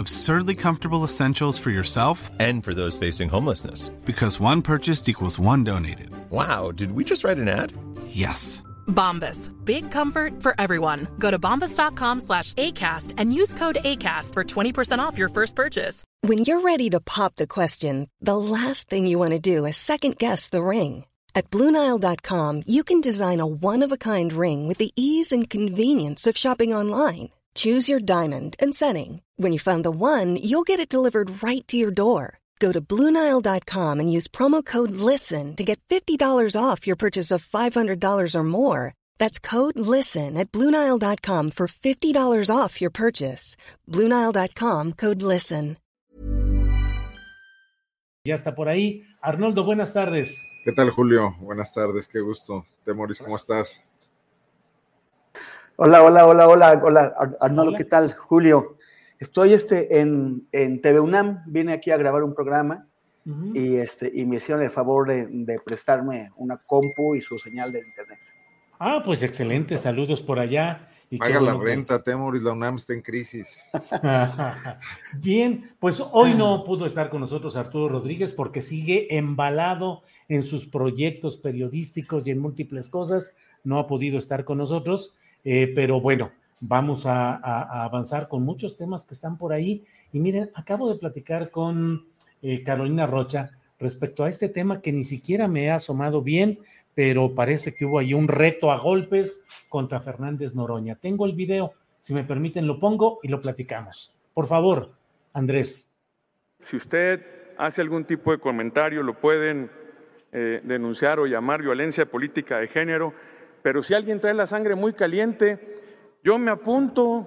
Absurdly comfortable essentials for yourself And for those facing homelessness. because one purchased equals one donated. Wow, did we just write an ad? Yes. Bombas. Big comfort for everyone. Go to bombas.com slash ACAST and use code ACAST for 20% off your first purchase. When you're ready to pop the question, the last thing you want to do is second guess the ring. At Bluenile.com, you can design a one of a kind ring with the ease and convenience of shopping online. Choose your diamond and setting. When you find the one, you'll get it delivered right to your door. Go to Bluenile.com and use promo code LISTEN to get $50 off your purchase of $500 or more. That's code LISTEN at Bluenile.com for $50 off your purchase. Bluenile.com code LISTEN. Ya está por ahí. Arnoldo, buenas tardes. ¿Qué tal, Julio? Buenas tardes, qué gusto. Temoris, ¿cómo estás? Hola, hola, hola, hola, hola, Ar- Arnoldo, Hola. ¿qué tal? Julio, estoy este, en, en TV UNAM, vine aquí a grabar un programa Ujú. y, este, y me hicieron el favor de, de prestarme una compu y su señal de internet. Ah, pues excelente. Saludos por allá. Y Paga la renta, Temoris, la UNAM está en crisis. Bien, pues hoy no pudo estar con nosotros Arturo Rodríguez porque sigue embalado en sus proyectos periodísticos y en múltiples cosas. No ha podido estar con nosotros, eh, pero bueno, vamos a, avanzar con muchos temas que están por ahí. Y miren, acabo de platicar con eh, Carolina Rocha respecto a este tema que ni siquiera me ha asomado bien, pero parece que hubo ahí un reto a golpes contra Fernández Noroña. Tengo el video, si me permiten lo pongo y lo platicamos. Por favor, Andrés. Si usted hace algún tipo de comentario, lo pueden eh, denunciar o llamar violencia política de género, pero si alguien trae la sangre muy caliente, yo me apunto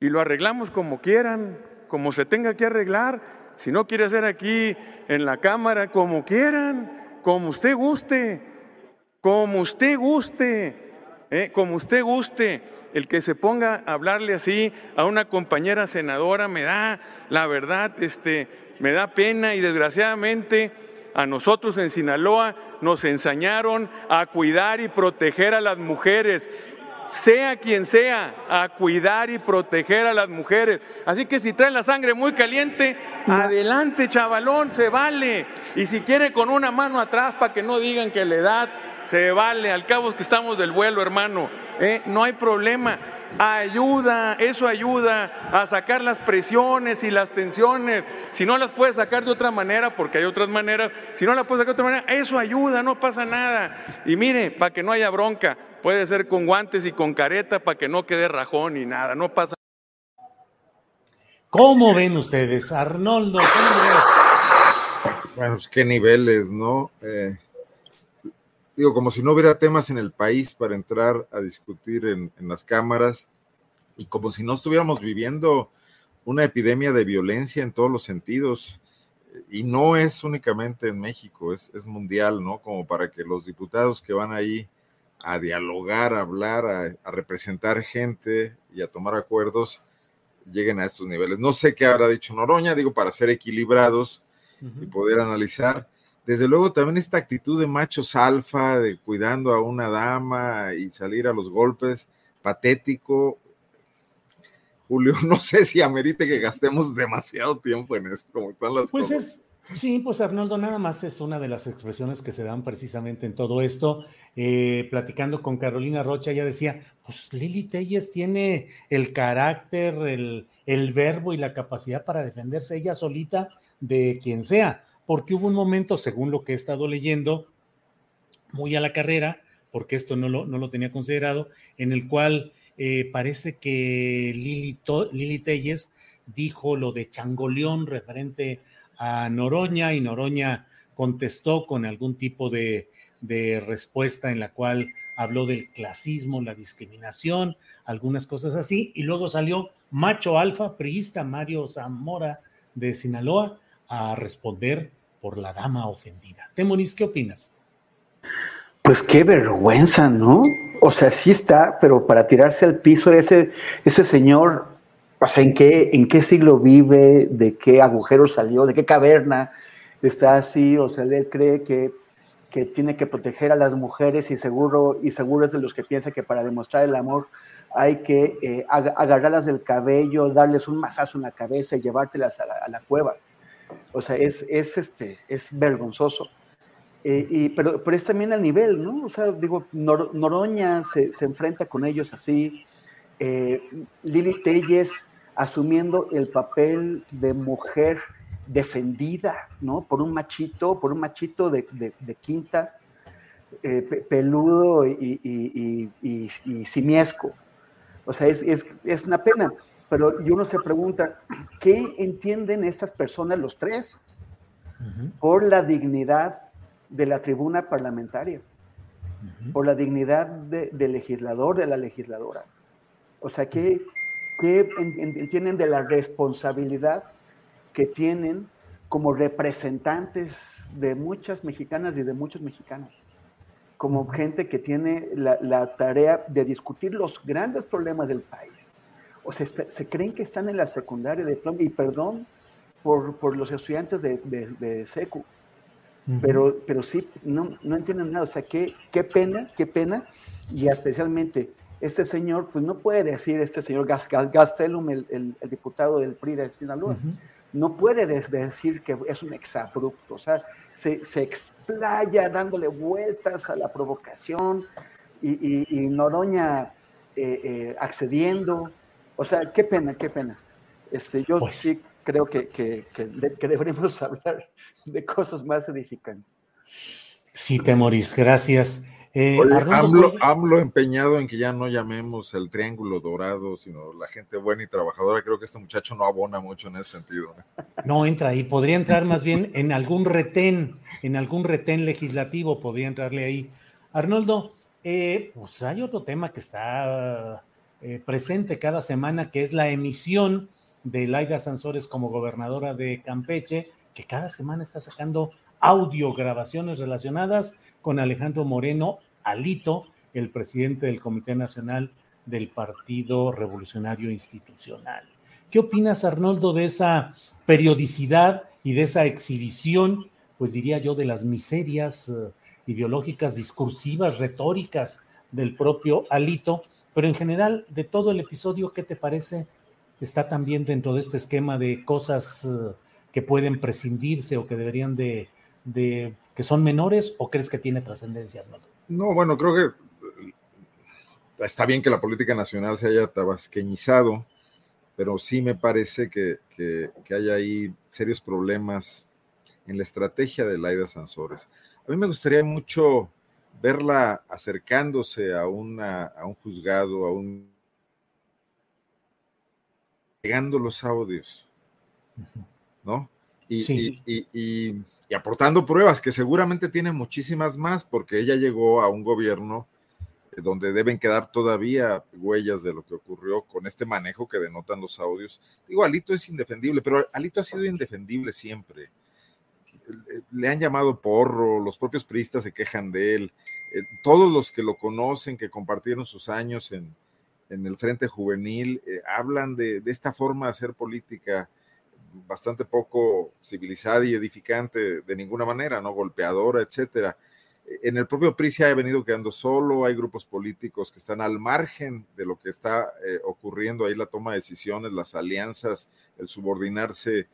y lo arreglamos como quieran, como se tenga que arreglar. Si no quiere hacer aquí en la Cámara, como quieran, como usted guste, como usted guste, ¿eh? como usted guste. El que se ponga a hablarle así a una compañera senadora me da, la verdad, este, me da pena y desgraciadamente a nosotros en Sinaloa nos enseñaron a cuidar y proteger a las mujeres sea quien sea, a cuidar y proteger a las mujeres. Así que si trae la sangre muy caliente, adelante, chavalón, se vale. Y si quiere con una mano atrás para que no digan que la edad, se vale. Al cabo es que estamos del vuelo, hermano. ¿eh? No hay problema. Ayuda, eso ayuda a sacar las presiones y las tensiones. Si no las puedes sacar de otra manera, porque hay otras maneras, si no las puedes sacar de otra manera, eso ayuda, no pasa nada. Y mire, para que no haya bronca, puede ser con guantes y con careta para que no quede rajón ni nada, no pasa ¿Cómo ven ustedes? Arnoldo, ¿cómo ves? Bueno, pues qué niveles, ¿no? Eh, digo, como si no hubiera temas en el país para entrar a discutir en, en las cámaras y como si no estuviéramos viviendo una epidemia de violencia en todos los sentidos. Y no es únicamente en México, es, es mundial, ¿no? Como para que los diputados que van ahí a dialogar, a hablar, a, a representar gente y a tomar acuerdos, lleguen a estos niveles. No sé qué habrá dicho Noroña, digo, para ser equilibrados y poder analizar. Desde luego también esta actitud de machos alfa, de cuidando a una dama y salir a los golpes, patético. Julio, no sé si amerite que gastemos demasiado tiempo en eso, como están las Pues cosas. es, sí, pues Arnoldo, nada más es una de las expresiones que se dan precisamente en todo esto. Eh, platicando con Carolina Rocha, ella decía, pues Lili Telles tiene el carácter, el, el verbo y la capacidad para defenderse ella solita de quien sea, porque hubo un momento, según lo que he estado leyendo, muy a la carrera, porque esto no lo, no lo tenía considerado, en el cual eh, parece que Lili, Lili Telles dijo lo de Changoleón referente a Noroña y Noroña contestó con algún tipo de, de respuesta en la cual habló del clasismo, la discriminación, algunas cosas así, y luego salió macho alfa, priista Mario Zamora de Sinaloa a responder por la dama ofendida. Temoris, ¿qué opinas? Pues qué vergüenza, ¿no? O sea, sí está, pero para tirarse al piso ese, ese señor, o sea, ¿en qué, ¿en qué siglo vive? ¿De qué agujero salió? ¿De qué caverna está así? O sea, él cree que, que tiene que proteger a las mujeres y seguro, y seguro es de los que piensa que para demostrar el amor hay que eh, agarrarlas del cabello, darles un mazazo en la cabeza y llevártelas a la, a la cueva. O sea, es, es, este, es vergonzoso. Eh, y, pero, pero es también al nivel, ¿no? O sea, digo, Noroña se, se, enfrenta con ellos así. Eh, Lili Telles asumiendo el papel de mujer defendida, ¿no? Por un machito, por un machito de, de, quinta, eh, peludo y, y, y, y, simiesco. O sea, es, es, es una pena pero y uno se pregunta, ¿qué entienden estas personas, los tres, por la dignidad de la tribuna parlamentaria, por la dignidad del de legislador, de la legisladora? O sea, ¿qué, qué entienden de la responsabilidad que tienen como representantes de muchas mexicanas y de muchos mexicanos? como gente que tiene la, la tarea de discutir los grandes problemas del país o sea, se creen que están en la secundaria de plomo, y perdón por, por los estudiantes de, de, de SECU, pero, pero sí, no, no entienden nada, o sea, qué, qué pena, qué pena, y especialmente este señor, pues no puede decir, este señor Gastelum, el, el, el, diputado del PRI de Sinaloa, no puede decir que es un exabrupto, o sea, se, se explaya dándole vueltas a la provocación y, y, y Noroña eh, eh, accediendo, o sea, qué pena, qué pena. Este, yo pues. sí creo que, que, que, que, deberíamos hablar de cosas más edificantes. Sí, Temoris, gracias. Eh, Oye, AMLO, AMLO, empeñado en que ya no llamemos el triángulo dorado, sino la gente buena y trabajadora. Creo que este muchacho no abona mucho en ese sentido. No entra ahí, podría entrar más bien en algún retén, en algún retén legislativo, podría entrarle ahí. Arnoldo, eh, pues hay otro tema que está eh, presente cada semana, que es la emisión de Laida Sansores como gobernadora de Campeche, que cada semana está sacando audio grabaciones relacionadas con Alejandro Moreno Alito, el presidente del Comité Nacional del Partido Revolucionario Institucional. ¿Qué opinas, Arnoldo, de esa periodicidad y de esa exhibición, pues diría yo, de las miserias uh, ideológicas, discursivas, retóricas del propio Alito, pero en general, de todo el episodio, ¿qué te parece? ¿Está también dentro de este esquema de cosas uh, que pueden prescindirse o que deberían de, que son menores o crees que tiene trascendencia? No? no, bueno, creo que eh, está bien que la política nacional se haya tabasqueñizado, pero sí me parece que, que, que hay ahí serios problemas en la estrategia de Laida Sansores. A mí me gustaría mucho verla acercándose a, una, a un juzgado, a un... llegando los audios, ¿no? Y, sí. y, y, y, aportando pruebas, que seguramente tiene muchísimas más, porque ella llegó a un gobierno donde deben quedar todavía huellas de lo que ocurrió con este manejo que denotan los audios. Digo, Alito es indefendible, pero Alito ha sido indefendible siempre le han llamado porro, los propios priistas se quejan de él, eh, todos los que lo conocen, que compartieron sus años en, en el Frente Juvenil, eh, hablan de, de, esta forma de hacer política bastante poco civilizada y edificante de ninguna manera, ¿no? Golpeadora, etcétera. En el propio PRI se ha venido quedando solo, hay grupos políticos que están al margen de lo que está eh, ocurriendo ahí, la toma de decisiones, las alianzas, el subordinarse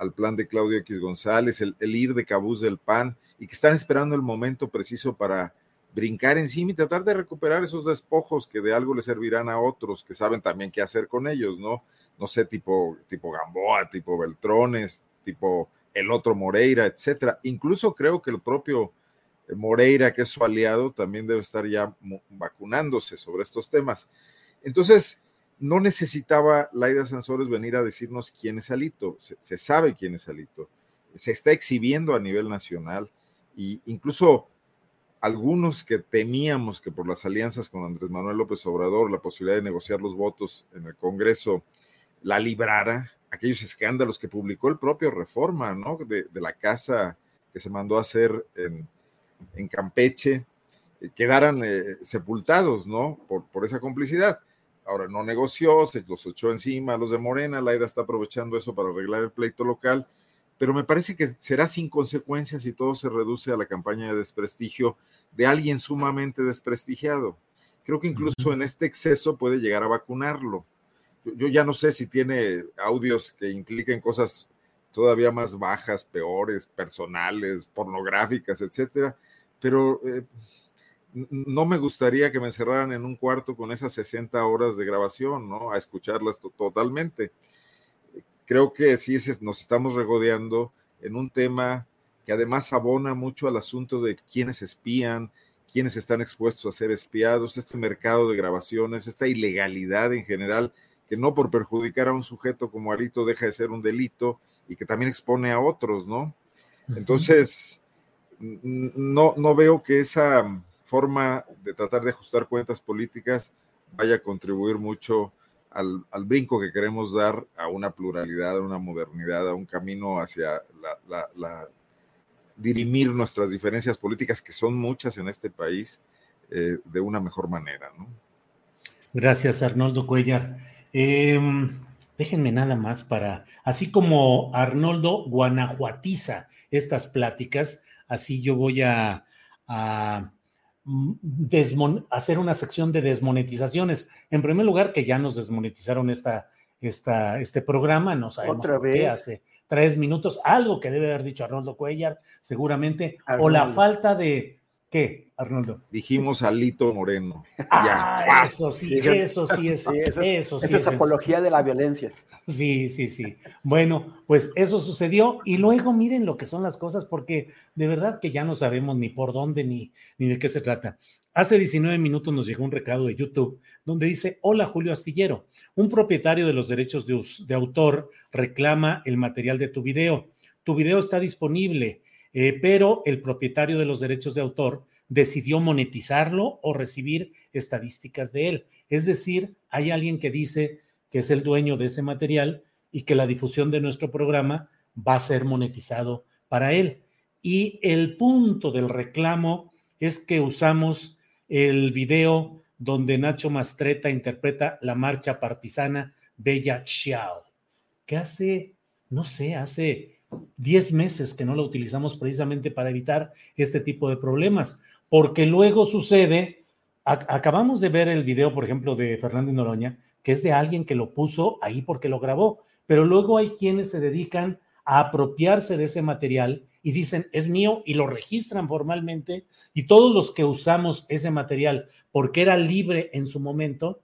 al plan de Claudio X González, el, ir de cabuz del PAN, y que están esperando el momento preciso para brincar encima y tratar de recuperar esos despojos que de algo le servirán a otros que saben también qué hacer con ellos, ¿no? No sé, tipo, tipo Gamboa, tipo Beltrones, tipo el otro Moreira, etcétera. Incluso creo que el propio Moreira, que es su aliado, también debe estar ya vacunándose sobre estos temas. Entonces, no necesitaba Laida Sansores venir a decirnos quién es Alito, se, sabe quién es Alito, se está exhibiendo a nivel nacional e incluso algunos que temíamos que por las alianzas con Andrés Manuel López Obrador, la posibilidad de negociar los votos en el Congreso la librara, aquellos escándalos que publicó el propio Reforma, ¿no? De, la casa que se mandó a hacer en, Campeche, eh, quedaran eh, sepultados, ¿no? Por esa complicidad. Ahora no negoció, se los echó encima a los de Morena, Laida está aprovechando eso para arreglar el pleito local, pero me parece que será sin consecuencias y todo se reduce a la campaña de desprestigio de alguien sumamente desprestigiado. Creo que incluso en este exceso puede llegar a vacunarlo. Yo, yo ya no sé si tiene audios que impliquen cosas todavía más bajas, peores, personales, pornográficas, etcétera, pero eh, no me gustaría que me encerraran en un cuarto con esas 60 horas de grabación, ¿no? A escucharlas totalmente. Creo que sí nos estamos regodeando en un tema que además abona mucho al asunto de quiénes espían, quiénes están expuestos a ser espiados, este mercado de grabaciones, esta ilegalidad en general, que no por perjudicar a un sujeto como Alito deja de ser un delito y que también expone a otros, ¿no? Entonces, no, no veo que esa forma de tratar de ajustar cuentas políticas vaya a contribuir mucho al, al, brinco que queremos dar a una pluralidad, a una modernidad, a un camino hacia la, la, dirimir nuestras diferencias políticas, que son muchas en este país, eh, de una mejor manera. Gracias, Arnoldo Cuellar. Eh, déjenme nada más para, así como Arnoldo guanajuatiza estas pláticas, así yo voy a hacer una sección de desmonetizaciones. En primer lugar, que ya nos desmonetizaron esta, esta, este programa, no sabemos ¿Otra por vez? qué hace tres minutos, algo que debe haber dicho Arnoldo Cuellar, seguramente, o la falta de, ¿qué, Arnoldo? Dijimos Alito Moreno. Ah, Ya. eso sí, Eso- sí es, Sí, eso, eso sí es es- apología de la violencia. Sí, sí, sí. Bueno, pues eso sucedió y luego miren lo que son las cosas porque de verdad que ya no sabemos ni por dónde ni, ni de qué se trata. Hace 19 minutos nos llegó un recado de YouTube donde dice, hola Julio Astillero, un propietario de los derechos de autor reclama el material de tu video. Tu video está disponible, eh, pero el propietario de los derechos de autor decidió monetizarlo o recibir estadísticas de él. Es decir, hay alguien que dice que es el dueño de ese material y que la difusión de nuestro programa va a ser monetizado para él. Y el punto del reclamo es que usamos el video donde Nacho Mastreta interpreta la marcha partisana Bella Ciao, que hace, no sé, hace 10 meses que no lo utilizamos precisamente para evitar este tipo de problemas, porque luego sucede, ac- acabamos de ver el video, por ejemplo, de Fernando Noroña, que es de alguien que lo puso ahí porque lo grabó, pero luego hay quienes se dedican a apropiarse de ese material y dicen es mío y lo registran formalmente y todos los que usamos ese material porque era libre en su momento,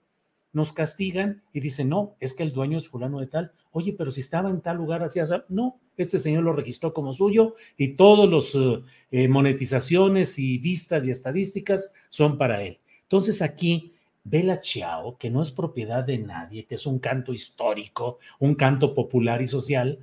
nos castigan y dicen, no, es que el dueño es fulano de tal. Oye, pero si estaba en tal lugar, hacía así". no, este señor lo registró como suyo y todos los eh, eh, monetizaciones y vistas y estadísticas son para él. Entonces aquí Bella Ciao, que no es propiedad de nadie, que es un canto histórico, un canto popular y social,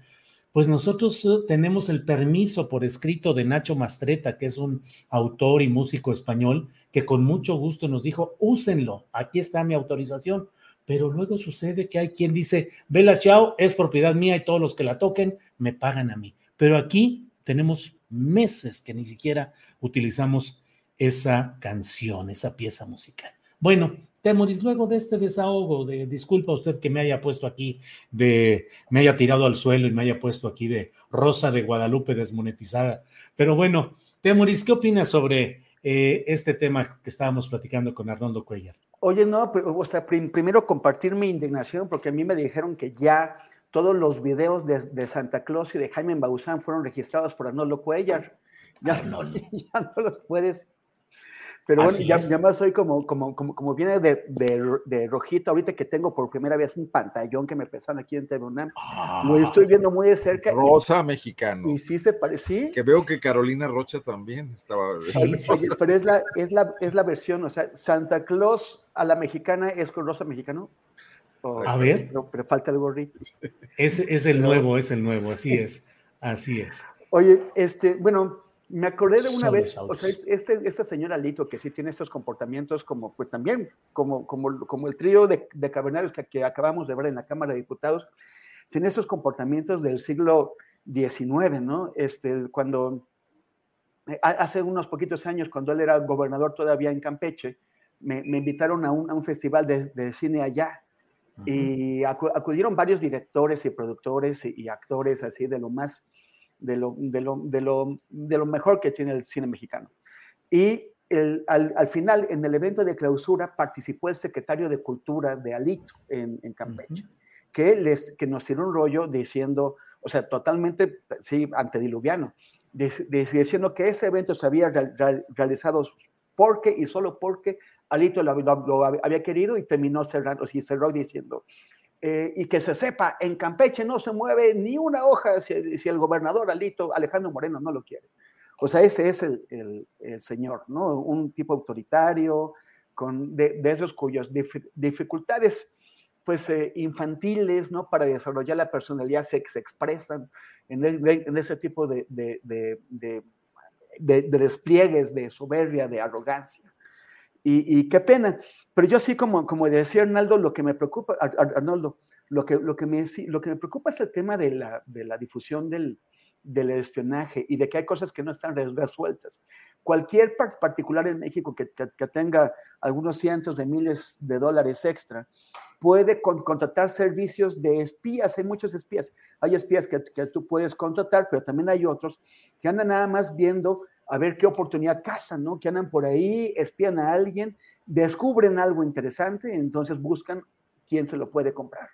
pues nosotros eh, tenemos el permiso por escrito de Nacho Mastreta, que es un autor y músico español, que con mucho gusto nos dijo, úsenlo, aquí está mi autorización. Pero luego sucede que hay quien dice, Bella Ciao es propiedad mía y todos los que la toquen me pagan a mí. Pero aquí tenemos meses que ni siquiera utilizamos esa canción, esa pieza musical. Bueno, Temoris, luego de este desahogo, de disculpa usted que me haya puesto aquí, de me haya tirado al suelo y me haya puesto aquí de Rosa de Guadalupe desmonetizada. Pero bueno, Temoris, ¿qué opinas sobre eh, este tema que estábamos platicando con Arnoldo Cuellar? Oye, no, pero, o sea, prim- primero compartir mi indignación porque a mí me dijeron que ya todos los videos de, de Santa Claus y de Jaime Bauzán fueron registrados por Arnoldo Cuellar. Ya no los puedes. Pero bueno, ya, ya más soy como, como, como, como viene de, de, de rojita, ahorita que tengo por primera vez un pantallón que me pesan aquí en TV UNAM. Lo estoy viendo muy de cerca. y- Rosa mexicano. Y, sí se parece. Que veo que Carolina Rocha también estaba. Sí, sí, pero es la, es, la, es la versión, o sea, Santa Claus a la mexicana es con rosa mexicano. O- A ver. Pero, pero falta el gorrito. Es, es el nuevo, es el nuevo, así es, así es. Oye, este, bueno, me acordé de una vez, o sea, este, esta señora Lito que sí tiene estos comportamientos como, pues también, como, como, como el trío de, de cavernarios que, que acabamos de ver en la Cámara de Diputados, tiene esos comportamientos del siglo XIX, ¿no? Este, cuando eh, hace unos poquitos años, cuando él era gobernador todavía en Campeche, me, invitaron a un, festival de, cine allá. Y acudieron varios directores y productores y, actores así de lo más, de lo, de lo, de lo, de lo mejor que tiene el cine mexicano. Y el, al, al, final, en el evento de clausura, participó el secretario de Cultura de Alito en, en Campeche, que, les, que nos tiró un rollo diciendo, o sea, totalmente, sí, antediluviano, diciendo que ese evento se había realizado porque y solo porque Alito lo, había querido y terminó cerrando, y cerró diciendo, eh, y que se sepa, en Campeche no se mueve ni una hoja si, el gobernador Alito, Alejandro Moreno, no lo quiere. O sea, ese es el, señor, ¿no? Un tipo autoritario, con, de, esos cuyas dificultades pues eh, infantiles, ¿no? Para desarrollar la personalidad se, se expresan en, ese tipo de, de, despliegues de soberbia, de arrogancia. Y, qué pena. Pero yo sí, como, como decía Arnaldo, lo que me preocupa, Arnaldo, lo que, lo que, me, lo que me preocupa es el tema de la, de la difusión del, del espionaje y de que hay cosas que no están resueltas. Cualquier particular en México que, tenga algunos cientos de miles de dólares extra puede contratar servicios de espías. Hay muchos espías. Hay espías que, tú puedes contratar, pero también hay otros que andan nada más viendo a ver qué oportunidad cazan, ¿no? Que andan por ahí, espían a alguien, descubren algo interesante, entonces buscan quién se lo puede comprar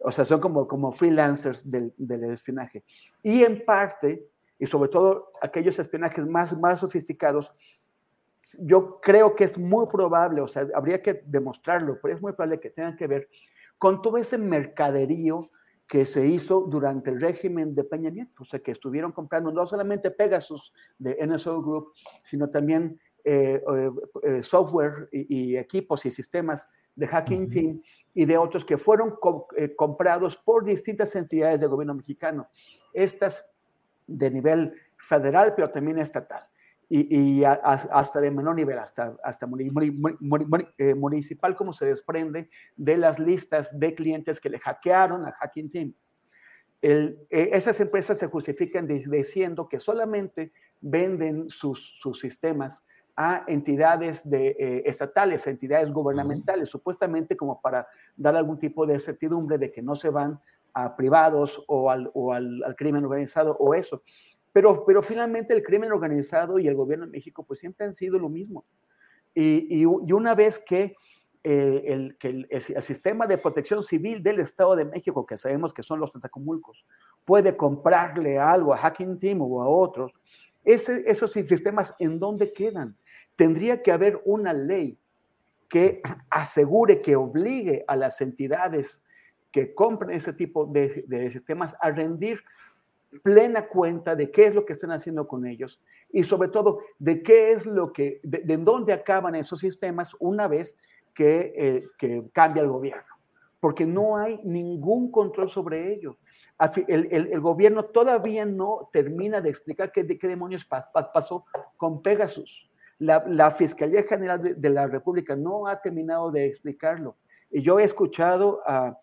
o sea, son como, como freelancers del, del, espionaje. Y en parte, y sobre todo aquellos espionajes más, más sofisticados, yo creo que es muy probable, o sea, habría que demostrarlo, pero es muy probable que tengan que ver con todo ese mercaderío que se hizo durante el régimen de Peña Nieto, o sea, que estuvieron comprando no solamente Pegasus de NSO Group, sino también eh, eh, eh, software y, y, equipos y sistemas de Hacking Team y de otros que fueron eh, comprados por distintas entidades del gobierno mexicano, estas de nivel federal, pero también estatal, y, hasta de menor nivel, hasta, hasta eh, municipal, como se desprende de las listas de clientes que le hackearon a Hacking Team. El, eh, esas empresas se justifican diciendo que solamente venden sus, sus sistemas a entidades de, eh, estatales, a entidades gubernamentales, supuestamente como para dar algún tipo de certidumbre de que no se van a privados o al, o al, crimen organizado o eso. Pero, pero finalmente el crimen organizado y el gobierno de México pues siempre han sido lo mismo. Y, y, una vez que, eh, el, que el, el, sistema de protección civil del Estado de México, que sabemos que son los tentacomulcos, puede comprarle algo a Hacking Team o a otros, ese, esos sistemas, ¿en dónde quedan? tendría que haber una ley que asegure, que obligue a las entidades que compren ese tipo de, sistemas a rendir plena cuenta de qué es lo que están haciendo con ellos y sobre todo de qué es lo que, de, dónde acaban esos sistemas una vez que, eh, cambia el gobierno, porque no hay ningún control sobre ello. El, gobierno todavía no termina de explicar qué, qué demonios pasó con Pegasus. La, Fiscalía General de, la República no ha terminado de explicarlo. Y yo he escuchado a,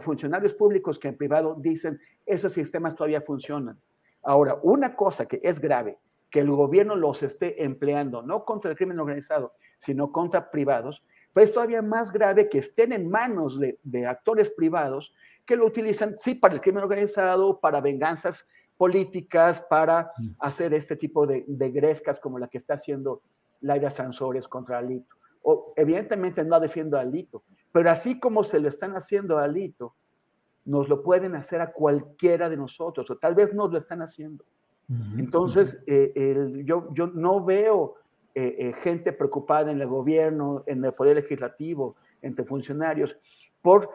funcionarios públicos que en privado dicen, esos sistemas todavía funcionan. Ahora, una cosa que es grave, que el gobierno los esté empleando, no contra el crimen organizado, sino contra privados, pues es todavía más grave que estén en manos de, de actores privados que lo utilizan, sí, para el crimen organizado, para venganzas políticas para mm. hacer este tipo de, grescas como la que está haciendo Laida Sansores contra Alito. O, evidentemente no defiendo a Alito, pero así como se lo están haciendo a Alito, nos lo pueden hacer a cualquiera de nosotros, o tal vez nos lo están haciendo. Entonces, eh, yo, yo no veo eh, eh, gente preocupada en el gobierno, en el poder legislativo, entre funcionarios, por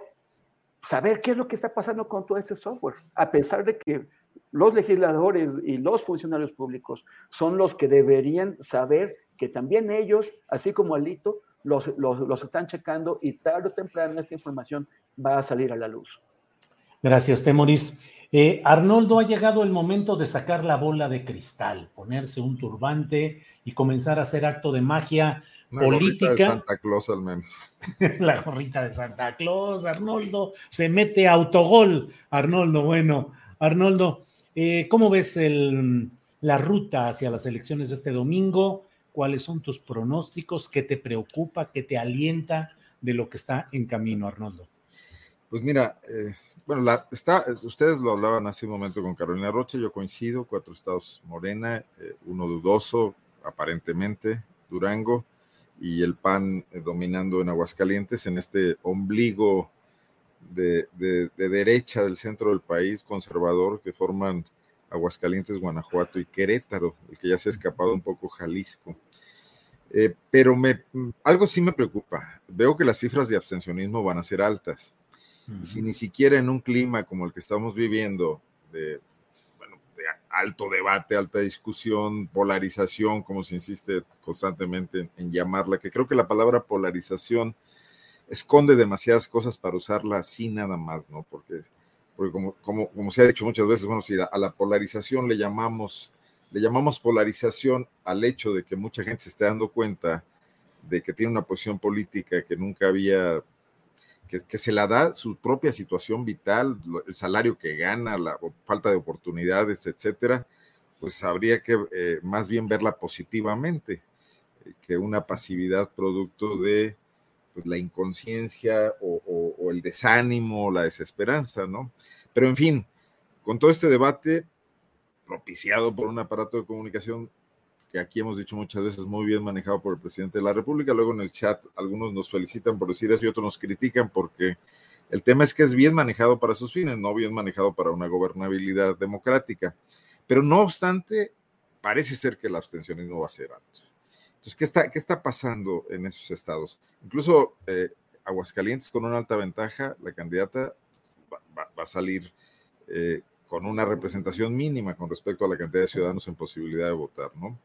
saber qué es lo que está pasando con todo este software, a pesar de que los legisladores y los funcionarios públicos son los que deberían saber que también ellos, así como Alito, los, los, están checando y tarde o temprano esta información va a salir a la luz. Gracias, Temoris. Eh, Arnoldo, ha llegado el momento de sacar la bola de cristal, ponerse un turbante y comenzar a hacer acto de magia política. de Santa Claus al menos. la gorrita de Santa Claus, Arnoldo, se mete autogol. Arnoldo, bueno, Arnoldo, eh, ¿cómo ves el, la ruta hacia las elecciones de este domingo. ¿Cuáles son tus pronósticos? ¿Qué te preocupa? ¿Qué te alienta de lo que está en camino, Arnoldo? Pues mira, eh, bueno, la, está, ustedes lo hablaban hace un momento con Carolina Rocha, yo coincido, cuatro estados Morena, eh, uno dudoso, aparentemente, Durango, y el PAN eh, dominando en Aguascalientes, en este ombligo de, de, derecha del centro del país, conservador, que forman Aguascalientes, Guanajuato y Querétaro, el que ya se ha escapado un poco Jalisco. pero me, algo sí me preocupa. Veo que las cifras de abstencionismo van a ser altas si ni siquiera en un clima como el que estamos viviendo, de, bueno, de alto debate, alta discusión, polarización, como se insiste constantemente en, llamarla, que creo que la palabra polarización esconde demasiadas cosas para usarla así nada más, ¿no? Porque, porque como, como, se ha dicho muchas veces, bueno, si a la polarización le llamamos, le llamamos polarización al hecho de que mucha gente se esté dando cuenta de que tiene una posición política que nunca había que, se la da su propia situación vital, el salario que gana, la falta de oportunidades, etcétera, pues habría que eh, más bien verla positivamente eh, que una pasividad producto de pues, la inconsciencia o, o, el desánimo, la desesperanza, ¿no? Pero en fin, con todo este debate propiciado por un aparato de comunicación que aquí hemos dicho muchas veces muy bien manejado por el presidente de la República. Luego en el chat algunos nos felicitan por decir eso y otros nos critican porque el tema es que es bien manejado para sus fines, no bien manejado para una gobernabilidad democrática. Pero no obstante, parece ser que el abstencionismo va a ser alto. Entonces, ¿qué está, qué está pasando en esos estados? Incluso eh, Aguascalientes con una alta ventaja, la candidata va, a salir eh, con una representación mínima con respecto a la cantidad de ciudadanos en posibilidad de votar, ¿no?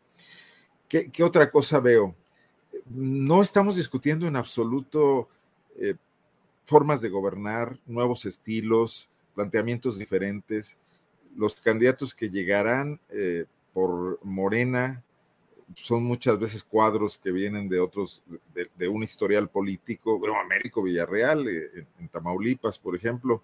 ¿Qué, otra cosa veo? No estamos discutiendo en absoluto eh, formas de gobernar, nuevos estilos, planteamientos diferentes. Los candidatos que llegarán por Morena son muchas veces cuadros que vienen de otros, de, un historial político, bueno, Américo Villarreal, eh, en, Tamaulipas, por ejemplo,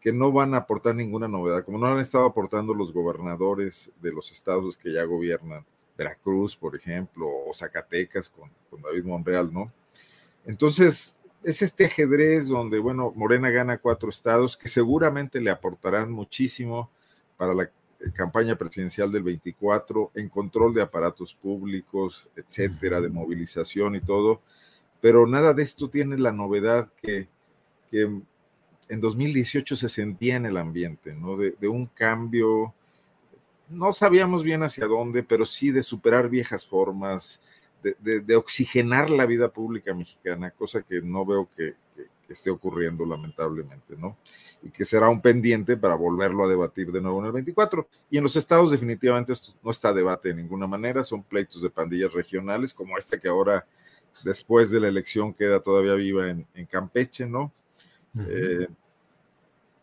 que no van a aportar ninguna novedad, como no han estado aportando los gobernadores de los estados que ya gobiernan Veracruz, por ejemplo, o Zacatecas con, David Monreal, ¿no? Entonces, es este ajedrez donde, bueno, Morena gana cuatro estados que seguramente le aportarán muchísimo para la campaña presidencial del 24 en control de aparatos públicos, etcétera, de movilización y todo, pero nada de esto tiene la novedad que, que en 2018 se sentía en el ambiente, ¿no? De, de un cambio no sabíamos bien hacia dónde, pero sí de superar viejas formas, de, oxigenar la vida pública mexicana, cosa que no veo que, esté ocurriendo lamentablemente, ¿no? Y que será un pendiente para volverlo a debatir de nuevo en el 24. Y en los estados definitivamente no está debate de ninguna manera, son pleitos de pandillas regionales, como este que ahora, después de la elección, queda todavía viva en, Campeche, ¿no? Eh,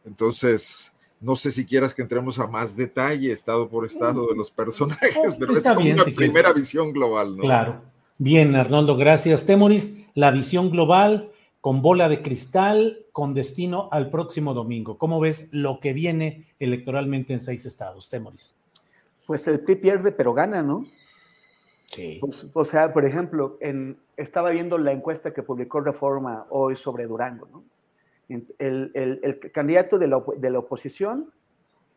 entonces, no sé si quieras que entremos a más detalle, estado por estado, de los personajes, pero es como una primera visión global, ¿no? Claro. Bien, Arnoldo, gracias. Temoris, la visión global con bola de cristal, con destino al próximo domingo. ¿Cómo ves lo que viene electoralmente en seis estados, Temoris? Pues el PRI pierde, pero gana, ¿no? Sí. Pues, o sea, por ejemplo, en, estaba viendo la encuesta que publicó Reforma hoy sobre Durango, ¿no? El, candidato de la, oposición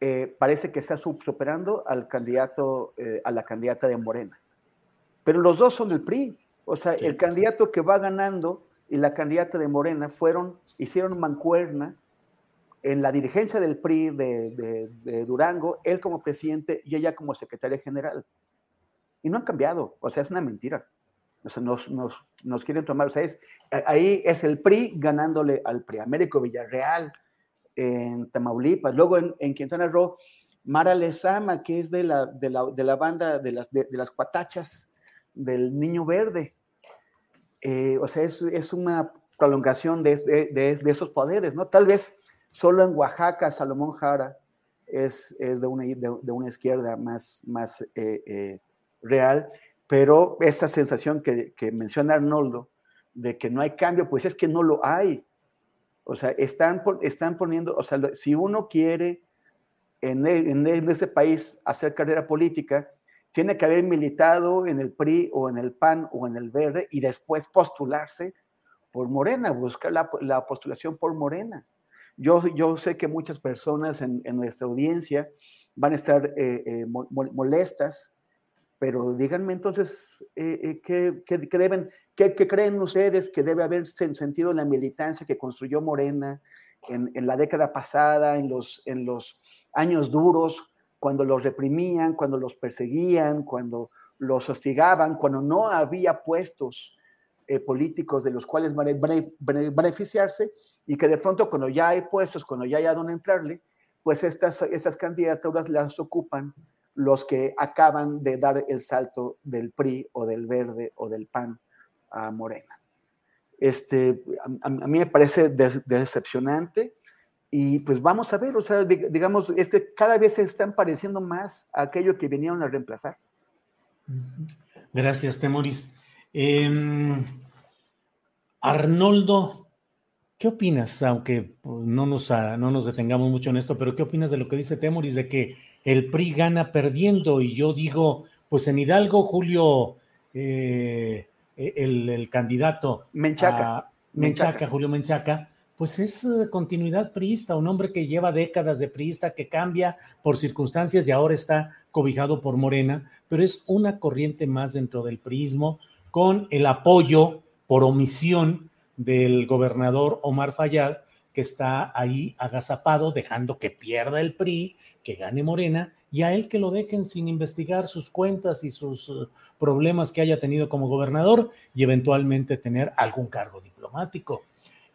eh, parece que está superando al candidato, eh, a la candidata de Morena. Pero los dos son del PRI. O sea, el candidato que va ganando y la candidata de Morena fueron, hicieron mancuerna en la dirigencia del PRI de, de, Durango, él como presidente y ella como secretaria general. Y no han cambiado. O sea, es una mentira nos, nos, quieren tomar, o sea, ahí es el PRI ganándole al PRI, Américo Villarreal en Tamaulipas, luego en, en Quintana Roo, Mara Lezama, que es de la, de la, de la banda de las, de, las cuatachas del Niño Verde. Eh, o sea, es, es, una prolongación de, de, de, esos poderes, ¿no? Tal vez solo en Oaxaca, Salomón Jara es, es de, una, de, una izquierda más, más eh, eh, real, pero esa sensación que, menciona Arnoldo de que no hay cambio, pues es que no lo hay. O sea, están, están poniendo, o sea, si uno quiere en, en, este país hacer carrera política, tiene que haber militado en el PRI o en el PAN o en el Verde y después postularse por Morena, buscar la, la postulación por Morena. Yo, yo, sé que muchas personas en, en nuestra audiencia van a estar eh, eh, molestas, pero díganme entonces eh, ¿qué, qué, qué, deben, qué, creen ustedes que debe haber sentido la militancia que construyó Morena en, en, la década pasada, en los, en los años duros, cuando los reprimían, cuando los perseguían, cuando los hostigaban, cuando no había puestos eh, políticos de los cuales beneficiarse y que de pronto cuando ya hay puestos, cuando ya hay a dónde entrarle, pues estas, estas candidaturas las ocupan los que acaban de dar el salto del PRI o del Verde o del PAN a Morena. Este, a, mí me parece decepcionante y pues vamos a ver, o sea, digamos, este, cada vez se están pareciendo más a aquello que vinieron a reemplazar. Gracias, Temoris. Em, Arnoldo, ¿qué opinas? Aunque pues, no nos, no nos detengamos mucho en esto, pero ¿qué opinas de lo que dice Temoris de que el PRI gana perdiendo? Y yo digo, pues en Hidalgo, Julio, eh, el, el, candidato Menchaca. Menchaca, Julio Menchaca, pues es eh, continuidad priista, un hombre que lleva décadas de priista, que cambia por circunstancias y ahora está cobijado por Morena, pero es una corriente más dentro del priismo, con el apoyo por omisión del gobernador Omar Fayad, que está ahí agazapado, dejando que pierda el PRI, que gane Morena, y a él que lo dejen sin investigar sus cuentas y sus eh, problemas que haya tenido como gobernador y eventualmente tener algún cargo diplomático.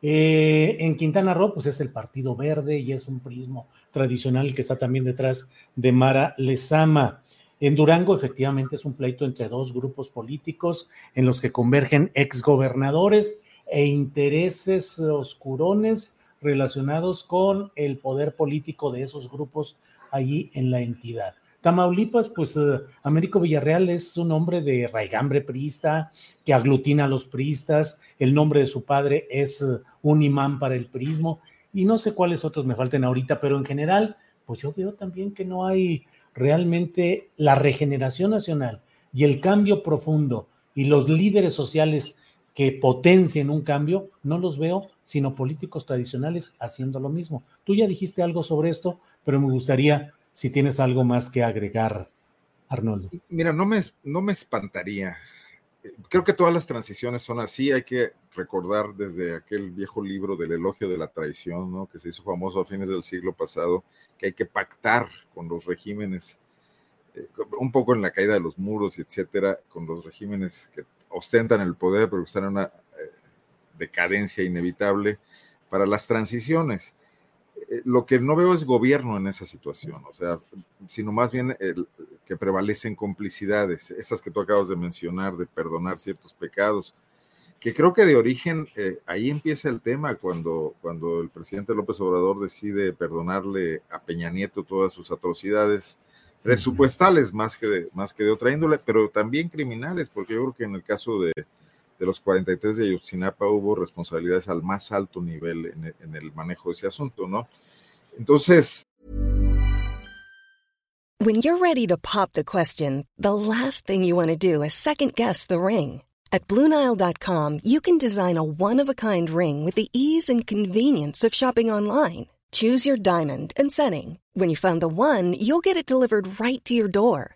Eh, en Quintana Roo, pues es el Partido Verde y es un prismo tradicional que está también detrás de Mara Lezama. En Durango, efectivamente, es un pleito entre dos grupos políticos en los que convergen exgobernadores e intereses oscurones relacionados con el poder político de esos grupos allí en la entidad. Tamaulipas, pues eh, Américo Villarreal es un hombre de raigambre priista que aglutina a los priistas. El nombre de su padre es eh, un imán para el prismo y no sé cuáles otros me falten ahorita, pero en general, pues yo veo también que no hay realmente la regeneración nacional y el cambio profundo y los líderes sociales que potencien un cambio, no los veo, sino políticos tradicionales haciendo lo mismo. Tú ya dijiste algo sobre esto, pero me gustaría si tienes algo más que agregar, Arnoldo. Mira, no me, no me espantaría. Creo que todas las transiciones son así. Hay que recordar desde aquel viejo libro del elogio de la traición, ¿no? que se hizo famoso a fines del siglo pasado, que hay que pactar con los regímenes, eh, un poco en la caída de los muros, etcétera, con los regímenes que ostentan el poder, pero que están en una eh, decadencia inevitable para las transiciones. Eh, lo que no veo es gobierno en esa situación, o sea, sino más bien que prevalecen complicidades, estas que tú acabas de mencionar, de perdonar ciertos pecados, que creo que de origen, eh, ahí empieza el tema cuando, cuando el presidente López Obrador decide perdonarle a Peña Nieto todas sus atrocidades presupuestales más que de, más que de otra índole, pero también criminales, porque yo creo que en el caso de, de los 43 de Ayotzinapa hubo responsabilidades al más alto nivel en, en el manejo de ese asunto, ¿no? Entonces. When you're ready to pop the question, the last thing you want to do is second guess the ring. At Bluenile.com, you can design a one of a kind ring with the ease and convenience of shopping online. Choose your diamond and setting. When you find the one, you'll get it delivered right to your door.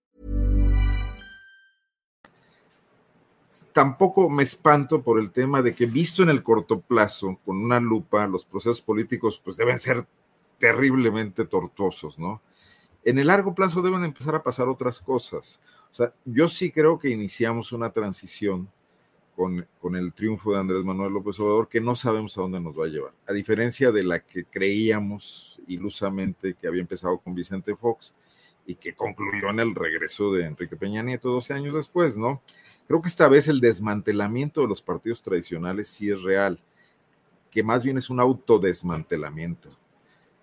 Tampoco me espanto por el tema de que visto en el corto plazo, con una lupa, los procesos políticos pues deben ser terriblemente tortuosos, ¿no? En el largo plazo deben empezar a pasar otras cosas. O sea, yo sí creo que iniciamos una transición con, con, el triunfo de Andrés Manuel López Obrador que no sabemos a dónde nos va a llevar. A diferencia de la que creíamos ilusamente que había empezado con Vicente Fox y que concluyó en el regreso de Enrique Peña Nieto 12 años después, ¿no? Creo que esta vez el desmantelamiento de los partidos tradicionales sí es real, que más bien es un autodesmantelamiento.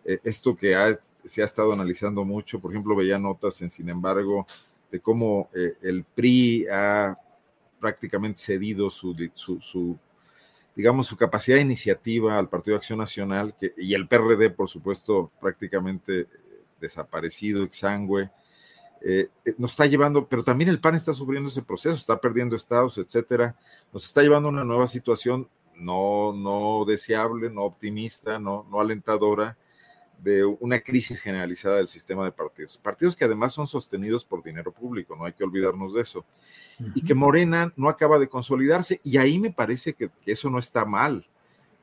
Eh, esto que se ha estado analizando mucho, por ejemplo, veía notas en, sin embargo, de cómo eh, el PRI ha prácticamente cedido su, su, digamos, su capacidad de iniciativa al Partido de Acción Nacional que, y el PRD, por supuesto, prácticamente desaparecido, exangüe. Eh, eh, nos está llevando, pero también el PAN está sufriendo ese proceso, está perdiendo estados, etcétera. Nos está llevando a una nueva situación no, no deseable, no optimista, no, no alentadora, de una crisis generalizada del sistema de partidos. Partidos que además son sostenidos por dinero público, no hay que olvidarnos de eso. Y que Morena no acaba de consolidarse, y ahí me parece que, eso no está mal.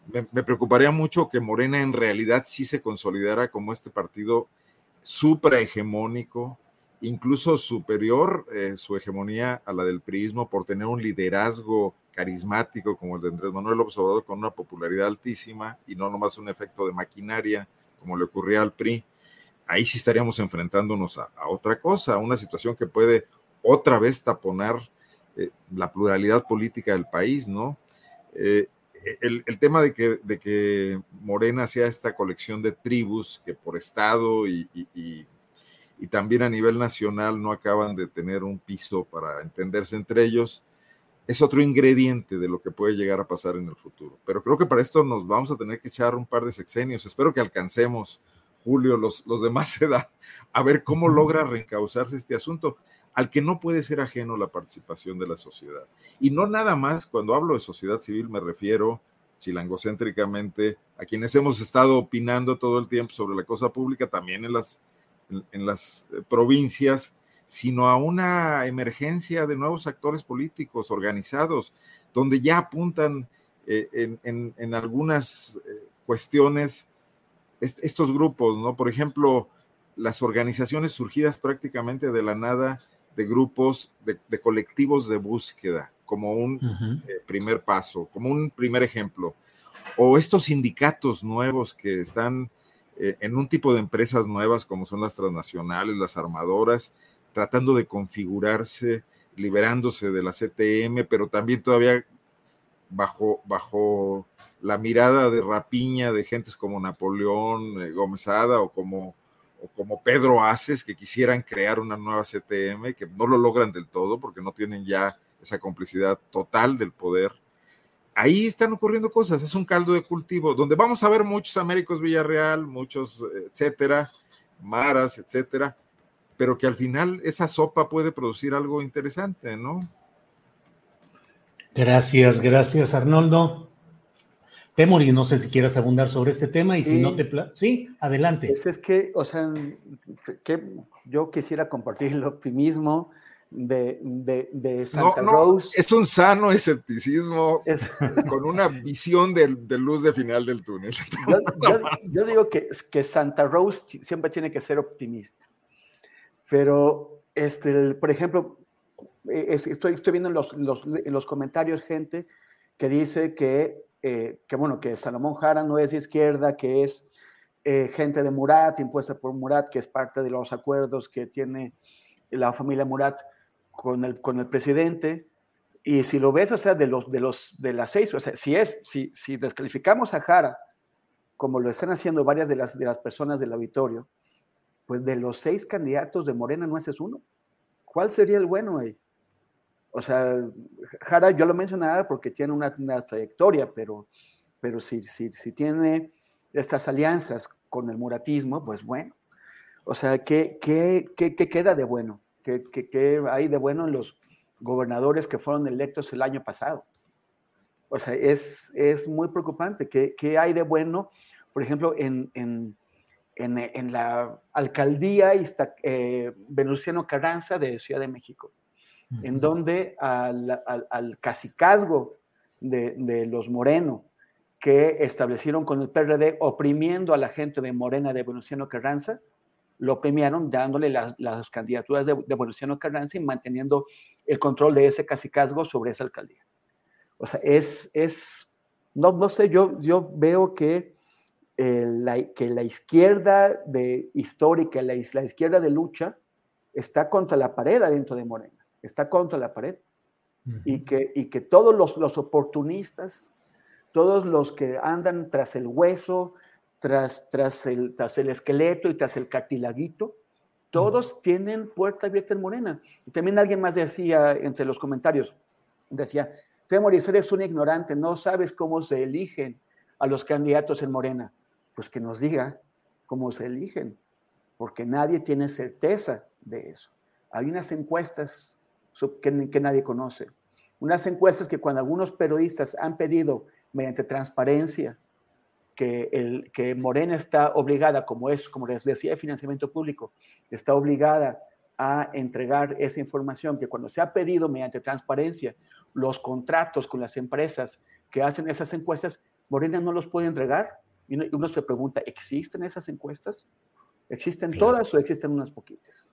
Me, me, preocuparía mucho que Morena en realidad sí se consolidara como este partido suprahegemónico, incluso superior eh, su hegemonía a la del priismo por tener un liderazgo carismático como el de Andrés Manuel López con una popularidad altísima y no nomás un efecto de maquinaria como le ocurría al PRI, ahí sí estaríamos enfrentándonos a, otra cosa, a una situación que puede otra vez taponar eh, la pluralidad política del país, ¿no? Eh, el, tema de que, de que Morena sea esta colección de tribus que por estado y, también a nivel nacional no acaban de tener un piso para entenderse entre ellos, es otro ingrediente de lo que puede llegar a pasar en el futuro. Pero creo que para esto nos vamos a tener que echar un par de sexenios. Espero que alcancemos, Julio, los, los demás edad, a ver cómo logra reencauzarse este asunto al que no puede ser ajeno la participación de la sociedad. Y no nada más, cuando hablo de sociedad civil me refiero chilangocéntricamente a quienes hemos estado opinando todo el tiempo sobre la cosa pública, también en las, en, las eh, provincias, sino a una emergencia de nuevos actores políticos organizados, donde ya apuntan eh, en, algunas eh, cuestiones estos grupos, ¿no? Por ejemplo, las organizaciones surgidas prácticamente de la nada de grupos, de, colectivos de búsqueda, como un eh, primer paso, como un primer ejemplo. O estos sindicatos nuevos que están eh, en un tipo de empresas nuevas, como son las transnacionales, las armadoras, tratando de configurarse, liberándose de la CTM, pero también todavía bajo, bajo la mirada de rapiña de gentes como Napoleón eh, o como como Pedro Aces, que quisieran crear una nueva CTM, que no lo logran del todo porque no tienen ya esa complicidad total del poder. Ahí están ocurriendo cosas, es un caldo de cultivo, donde vamos a ver muchos Américos Villarreal, muchos, etcétera, Maras, etcétera, pero que al final esa sopa puede producir algo interesante, ¿no? Gracias, gracias Arnoldo. Temori, no sé si quieras abundar sobre este tema y si no te... Sí, adelante. Pues es que, o sea, que yo quisiera compartir el optimismo de, de, Santa Rose. Es un sano escepticismo con una visión de, luz de final del túnel. Yo, digo que, que Santa Rose siempre tiene que ser optimista. Pero, este, por ejemplo, e, estoy, estoy viendo en los, los comentarios gente que dice que eh, que bueno, que Salomón Jara no es de izquierda, que es eh, gente de Murat, impuesta por Murat, que es parte de los acuerdos que tiene la familia Murat con el, con el presidente. Y si lo ves, o sea, de, los, de, los, de las seis, o sea, si, es, si, si descalificamos a Jara, como lo están haciendo varias de las, de las personas del auditorio, pues de los seis candidatos de Morena no ese es uno. ¿Cuál sería el bueno ahí? O sea, Jara yo lo mencionaba porque tiene una, trayectoria, pero, pero si, si, si, tiene estas alianzas con el muratismo, pues bueno. O sea, ¿qué, qué, qué, qué queda de bueno? ¿Qué, ¿Qué, hay de bueno en los gobernadores que fueron electos el año pasado? O sea, es, es muy preocupante. ¿Qué, ¿Qué, hay de bueno, por ejemplo, en, en, en, en la alcaldía eh, Venustiano Carranza de Ciudad de México? en donde al, al, cacicazgo de, los Moreno, que establecieron con el PRD, oprimiendo a la gente de Morena de Venustiano Carranza, lo premiaron dándole las candidaturas de, de Venustiano Carranza y manteniendo el control de ese casicazgo sobre esa alcaldía. O sea, es, es no, no sé, yo, yo veo que, eh, la, que la izquierda de histórica, la, la izquierda de lucha, está contra la pared adentro de Morena, está contra la pared. y, que, y que todos los, los oportunistas, todos los que andan tras el hueso, tras, tras, el, tras el esqueleto y tras el cartilaguito, todos tienen puerta abierta en Morena. Y también alguien más decía entre los comentarios, decía, Femoris, eres un ignorante, no sabes cómo se eligen a los candidatos en Morena. Pues que nos diga cómo se eligen, porque nadie tiene certeza de eso. Hay unas encuestas que, que nadie conoce, unas encuestas que cuando algunos periodistas han pedido mediante transparencia que, el, que Morena está obligada, como es, como les decía, el financiamiento público, está obligada a entregar esa información que cuando se ha pedido mediante transparencia los contratos con las empresas que hacen esas encuestas, Morena no los puede entregar. Y uno, se pregunta, ¿existen esas encuestas? ¿Existen todas o existen unas poquitas?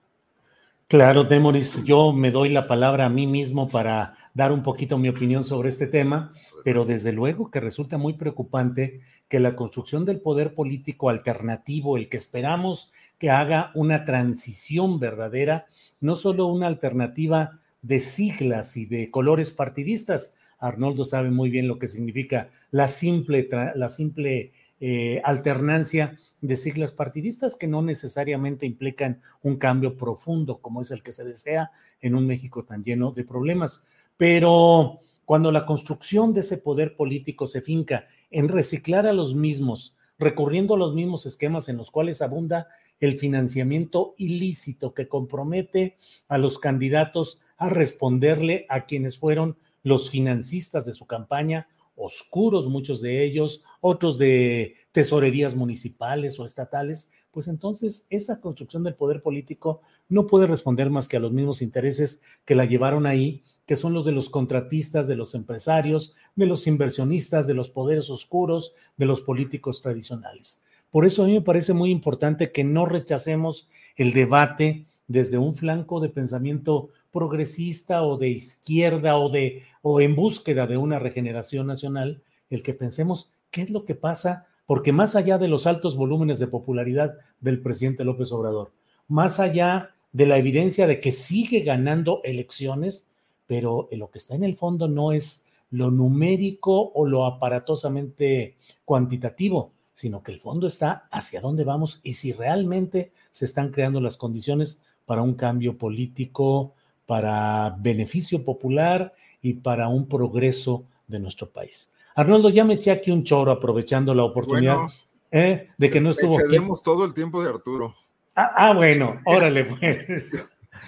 Claro, Demoris, yo me doy la palabra a mí mismo para dar un poquito mi opinión sobre este tema, pero desde luego que resulta muy preocupante que la construcción del poder político alternativo, el que esperamos que haga una transición verdadera, no solo una alternativa de siglas y de colores partidistas. Arnoldo sabe muy bien lo que significa la simple, la simple eh, alternancia de siglas partidistas que no necesariamente implican un cambio profundo como es el que se desea en un México tan lleno de problemas. Pero cuando la construcción de ese poder político se finca en reciclar a los mismos, recurriendo a los mismos esquemas en los cuales abunda el financiamiento ilícito que compromete a los candidatos a responderle a quienes fueron los financistas de su campaña, oscuros muchos de ellos, otros de tesorerías municipales o estatales, pues entonces esa construcción del poder político no puede responder más que a los mismos intereses que la llevaron ahí, que son los de los contratistas, de los empresarios, de los inversionistas, de los poderes oscuros, de los políticos tradicionales. Por eso a mí me parece muy importante que no rechacemos el debate desde un flanco de pensamiento progresista o de izquierda o de o en búsqueda de una regeneración nacional, el que pensemos qué es lo que pasa, porque más allá de los altos volúmenes de popularidad del presidente López Obrador, más allá de la evidencia de que sigue ganando elecciones, pero lo que está en el fondo no es lo numérico o lo aparatosamente cuantitativo, sino que el fondo está hacia dónde vamos y si realmente se están creando las condiciones para un cambio político para beneficio popular y para un progreso de nuestro país. Arnoldo, ya me eché aquí un choro aprovechando la oportunidad ¿eh? de que no estuvo Cedemos todo el tiempo de Arturo. Ah, ah bueno, órale pues.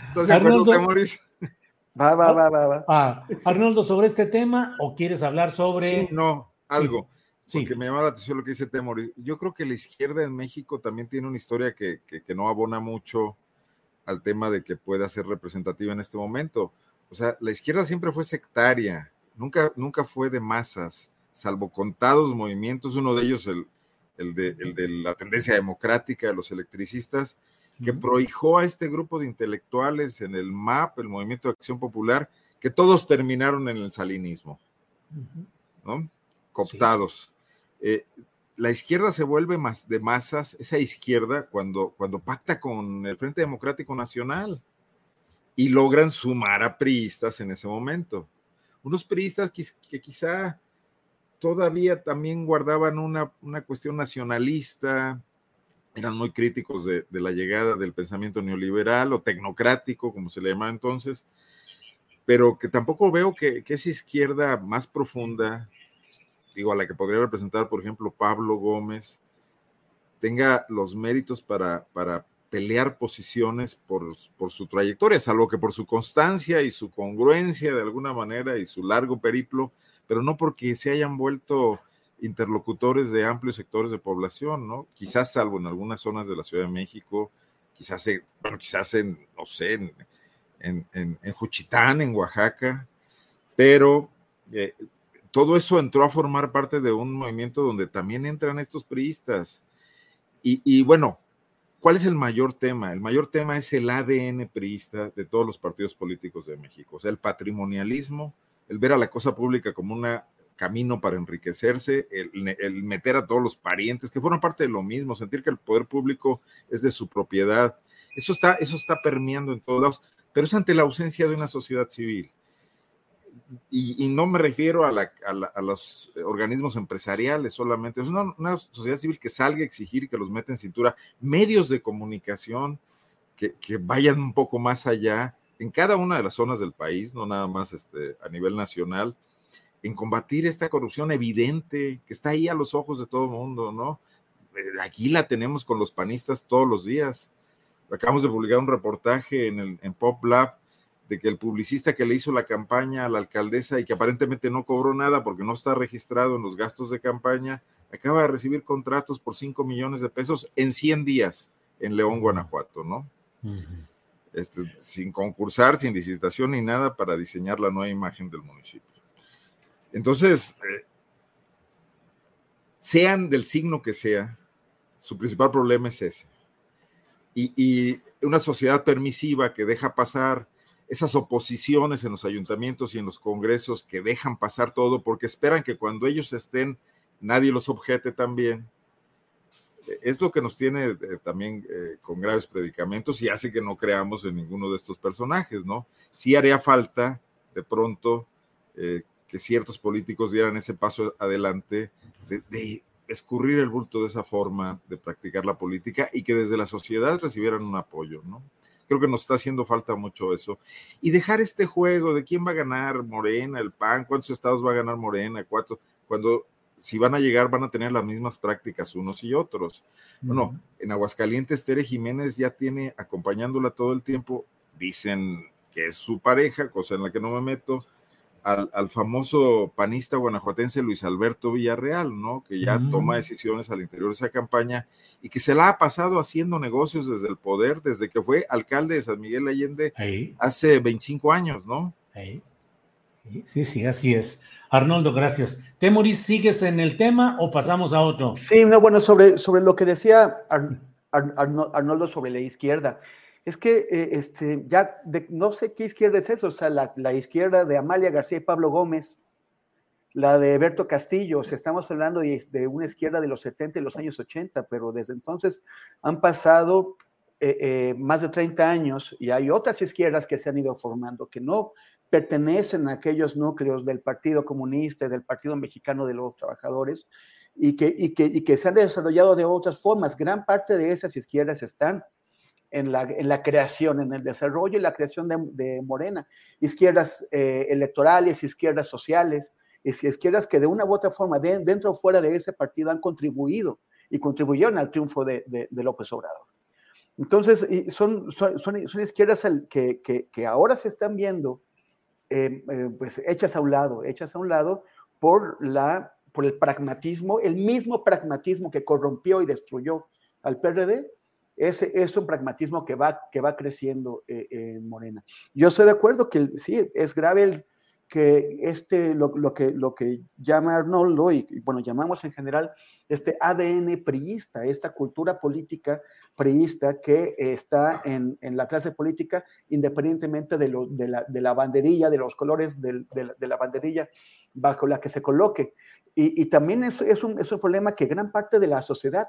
Entonces, Arnoldo, Va, va, va, va, va. Ah, Arnoldo, ¿sobre este tema o quieres hablar sobre...? Sí, no, algo. Sí. Porque me llama la atención lo que dice Temoris. Yo creo que la izquierda en México también tiene una historia que, que, que no abona mucho al tema de que pueda ser representativa en este momento. O sea, la izquierda siempre fue sectaria, nunca, nunca fue de masas, salvo contados movimientos, uno de ellos el, el, de, el de, la tendencia democrática de los electricistas, que prohijó a este grupo de intelectuales en el MAP, el Movimiento de Acción Popular, que todos terminaron en el salinismo, ¿no? Cooptados. Sí. Eh, la izquierda se vuelve más de masas, esa izquierda, cuando, cuando pacta con el Frente Democrático Nacional y logran sumar a priistas en ese momento. Unos priistas que, que quizá todavía también guardaban una, una, cuestión nacionalista, eran muy críticos de, la llegada del pensamiento neoliberal o tecnocrático, como se le llama entonces, pero que tampoco veo que, que esa izquierda más profunda, digo, a la que podría representar, por ejemplo, Pablo Gómez, tenga los méritos para, para pelear posiciones por, por, su trayectoria, salvo que por su constancia y su congruencia de alguna manera y su largo periplo, pero no porque se hayan vuelto interlocutores de amplios sectores de población, ¿no? Quizás salvo en algunas zonas de la Ciudad de México, quizás, en, bueno, quizás en, no sé, en, en, en, en Juchitán, en Oaxaca, pero eh, todo eso entró a formar parte de un movimiento donde también entran estos priistas. Y, y bueno, ¿cuál es el mayor tema? El mayor tema es el ADN priista de todos los partidos políticos de México, el patrimonialismo, el ver a la cosa pública como un camino para enriquecerse, el, meter a todos los parientes que fueron parte de lo mismo, sentir que el poder público es de su propiedad. Eso está, eso está permeando en todos lados, pero es ante la ausencia de una sociedad civil y, no me refiero a, los organismos empresariales solamente, es una, sociedad civil que salga a exigir que los meta en cintura, medios de comunicación que, vayan un poco más allá en cada una de las zonas del país, no nada más este, a nivel nacional, en combatir esta corrupción evidente que está ahí a los ojos de todo el mundo, ¿no? Eh, aquí la tenemos con los panistas todos los días. Acabamos de publicar un reportaje en, el, Pop Lab de que el publicista que le hizo la campaña a la alcaldesa y que aparentemente no cobró nada porque no está registrado en los gastos de campaña, acaba de recibir contratos por 5 millones de pesos en 100 días en León, Guanajuato, ¿no? Este, sin concursar, sin licitación ni nada para diseñar la nueva imagen del municipio. Entonces, eh, sean del signo que sea, su principal problema es ese. Y, y una sociedad permisiva que deja pasar esas oposiciones en los ayuntamientos y en los congresos que dejan pasar todo porque esperan que cuando ellos estén nadie los objete también. E, es lo que nos tiene eh, también eh, con graves predicamentos y hace que no creamos en ninguno de estos personajes, ¿no? Sí haría falta de pronto eh, que ciertos políticos dieran ese paso adelante de, de escurrir el bulto de esa forma de practicar la política y que desde la sociedad recibieran un apoyo, ¿no? Creo que nos está haciendo falta mucho eso. Y dejar este juego de quién va a ganar Morena, el PAN, cuántos estados va a ganar Morena, cuatro, cuando si van a llegar van a tener las mismas prácticas unos y otros. Bueno, en Aguascalientes Tere Jiménez ya tiene acompañándola todo el tiempo, dicen que es su pareja, cosa en la que no me meto, al, famoso panista guanajuatense Luis Alberto Villarreal, ¿no? Que ya toma decisiones al interior de esa campaña y que se la ha pasado haciendo negocios desde el poder, desde que fue alcalde de San Miguel Allende hace 25 años, ¿no? Sí, sí, así es. Arnoldo, gracias. Temoris, ¿sigues en el tema o pasamos a otro? Sí, no, bueno, sobre, sobre lo que decía Arnoldo sobre la izquierda es que eh, este, ya no sé qué izquierda es eso, o sea, la, izquierda de Amalia García y Pablo Gómez, la de Berto Castillo, o sea, estamos hablando de, una izquierda de los 70 y los años 80, pero desde entonces han pasado eh, eh, más de 30 años y hay otras izquierdas que se han ido formando, que no pertenecen a aquellos núcleos del Partido Comunista, del Partido Mexicano de los Trabajadores, y que, y que, y que se han desarrollado de otras formas. Gran parte de esas izquierdas están en la, en la, creación, en el desarrollo y la creación de, Morena. Izquierdas eh, electorales, izquierdas sociales, izquierdas que de una u otra forma, dentro o fuera de ese partido, han contribuido y contribuyeron al triunfo de, de, López Obrador. Entonces, son, son, son, izquierdas que, que, que, ahora se están viendo eh, eh, pues hechas a un lado, hechas a un lado por, la, por el pragmatismo, el mismo pragmatismo que corrompió y destruyó al PRD, ese es un pragmatismo que va, que va creciendo eh, en Morena. Yo estoy de acuerdo que sí, es grave el, que este, lo, que, lo que llama Arnoldo, y, bueno, llamamos en general este ADN priista, esta cultura política priista que está en, la clase política, independientemente de, lo, de, la, banderilla, de los colores de, la banderilla bajo la que se coloque. Y, también es, es, un, es un problema que gran parte de la sociedad